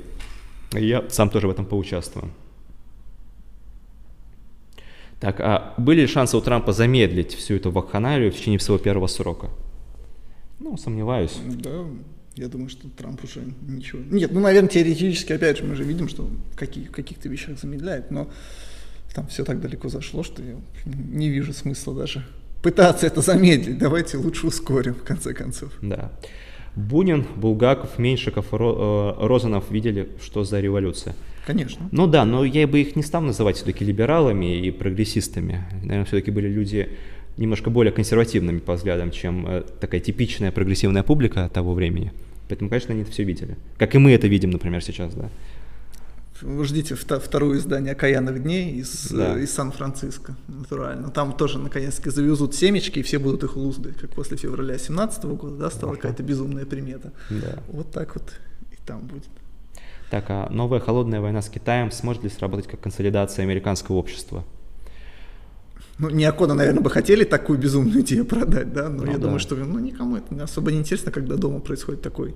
Я сам тоже в этом поучаствую. Так, а были ли шансы у Трампа замедлить всю эту вакханалию в течение своего первого срока? Ну, сомневаюсь. Да, я думаю, что Трамп уже ничего... Нет, ну, наверное, теоретически, опять же, мы же видим, что в каких, каких-то вещах замедляет, но там все так далеко зашло, что я не вижу смысла даже пытаться это замедлить. Давайте лучше ускорим, в конце концов. Да. Бунин, Булгаков, Меньшиков, э, Розанов видели, что за революция. Конечно. Ну да, но я бы их не стал называть все-таки либералами и прогрессистами. Наверное, все-таки были люди немножко более консервативными по взглядам, чем э, такая типичная прогрессивная публика того времени. Поэтому, конечно, они это все видели. Как и мы это видим, например, сейчас, да. Вы ждите второе издание «Окаянных дней» из, да. из Сан-Франциско, натурально. Там тоже, наконец-таки, завезут семечки, и все будут их луздать, как после февраля 2017 года, да, стала какая-то безумная примета. Да. Вот так вот и там будет. Так, а новая холодная война с Китаем сможет ли сработать как консолидация американского общества? Ну, неоконы, наверное, бы хотели такую безумную идею продать, да, но ну, я да. думаю, что ну, никому это особо не интересно, когда дома происходит такой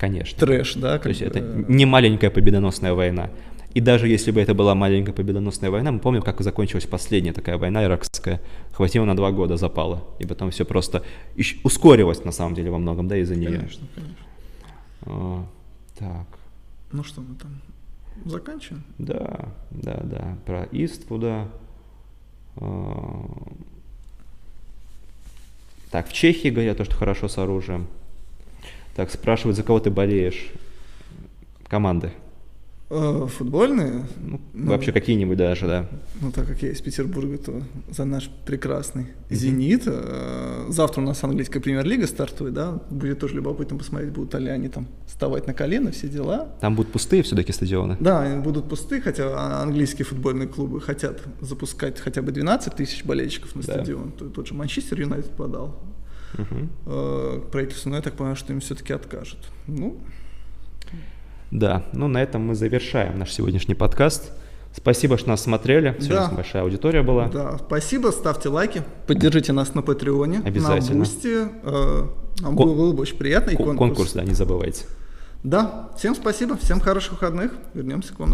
Конечно. Трэш, да? То есть это не маленькая победоносная война. И даже если бы это была маленькая победоносная война, мы помним, как закончилась последняя такая война иракская. Хватило на два года, запала. И потом все просто ускорилось, на самом деле, во многом, да, из-за нее. Конечно, конечно. О, так. Ну что мы там, заканчиваем? Да, да, да. Про Иствуда. Так, в Чехии говорят то, что хорошо с оружием. Так, спрашивают, за кого ты болеешь? Команды. Э, футбольные? Ну, ну, вообще какие-нибудь даже, да. Ну, так как я из Петербурга, то за наш прекрасный «Зенит». Э, завтра у нас английская премьер-лига стартует, да, будет тоже любопытно посмотреть, будут ли они там вставать на колено, все дела. Там будут пустые все-таки стадионы? Да, они будут пустые, хотя английские футбольные клубы хотят запускать хотя бы 12 тысяч болельщиков на да. стадион. Тот же Манчестер Юнайтед подал угу. правительству, но я так понимаю, что им все-таки откажут. Ну, да, ну на этом мы завершаем наш сегодняшний подкаст. Спасибо, что нас смотрели. Сегодня да. большая аудитория была. Да, спасибо, ставьте лайки, поддержите нас на Патреоне, Обязательно. на Бусти. Э, нам Кон- было бы очень приятно. И конкурс. конкурс, да, не забывайте. Да, всем спасибо, всем хороших выходных. Вернемся к вам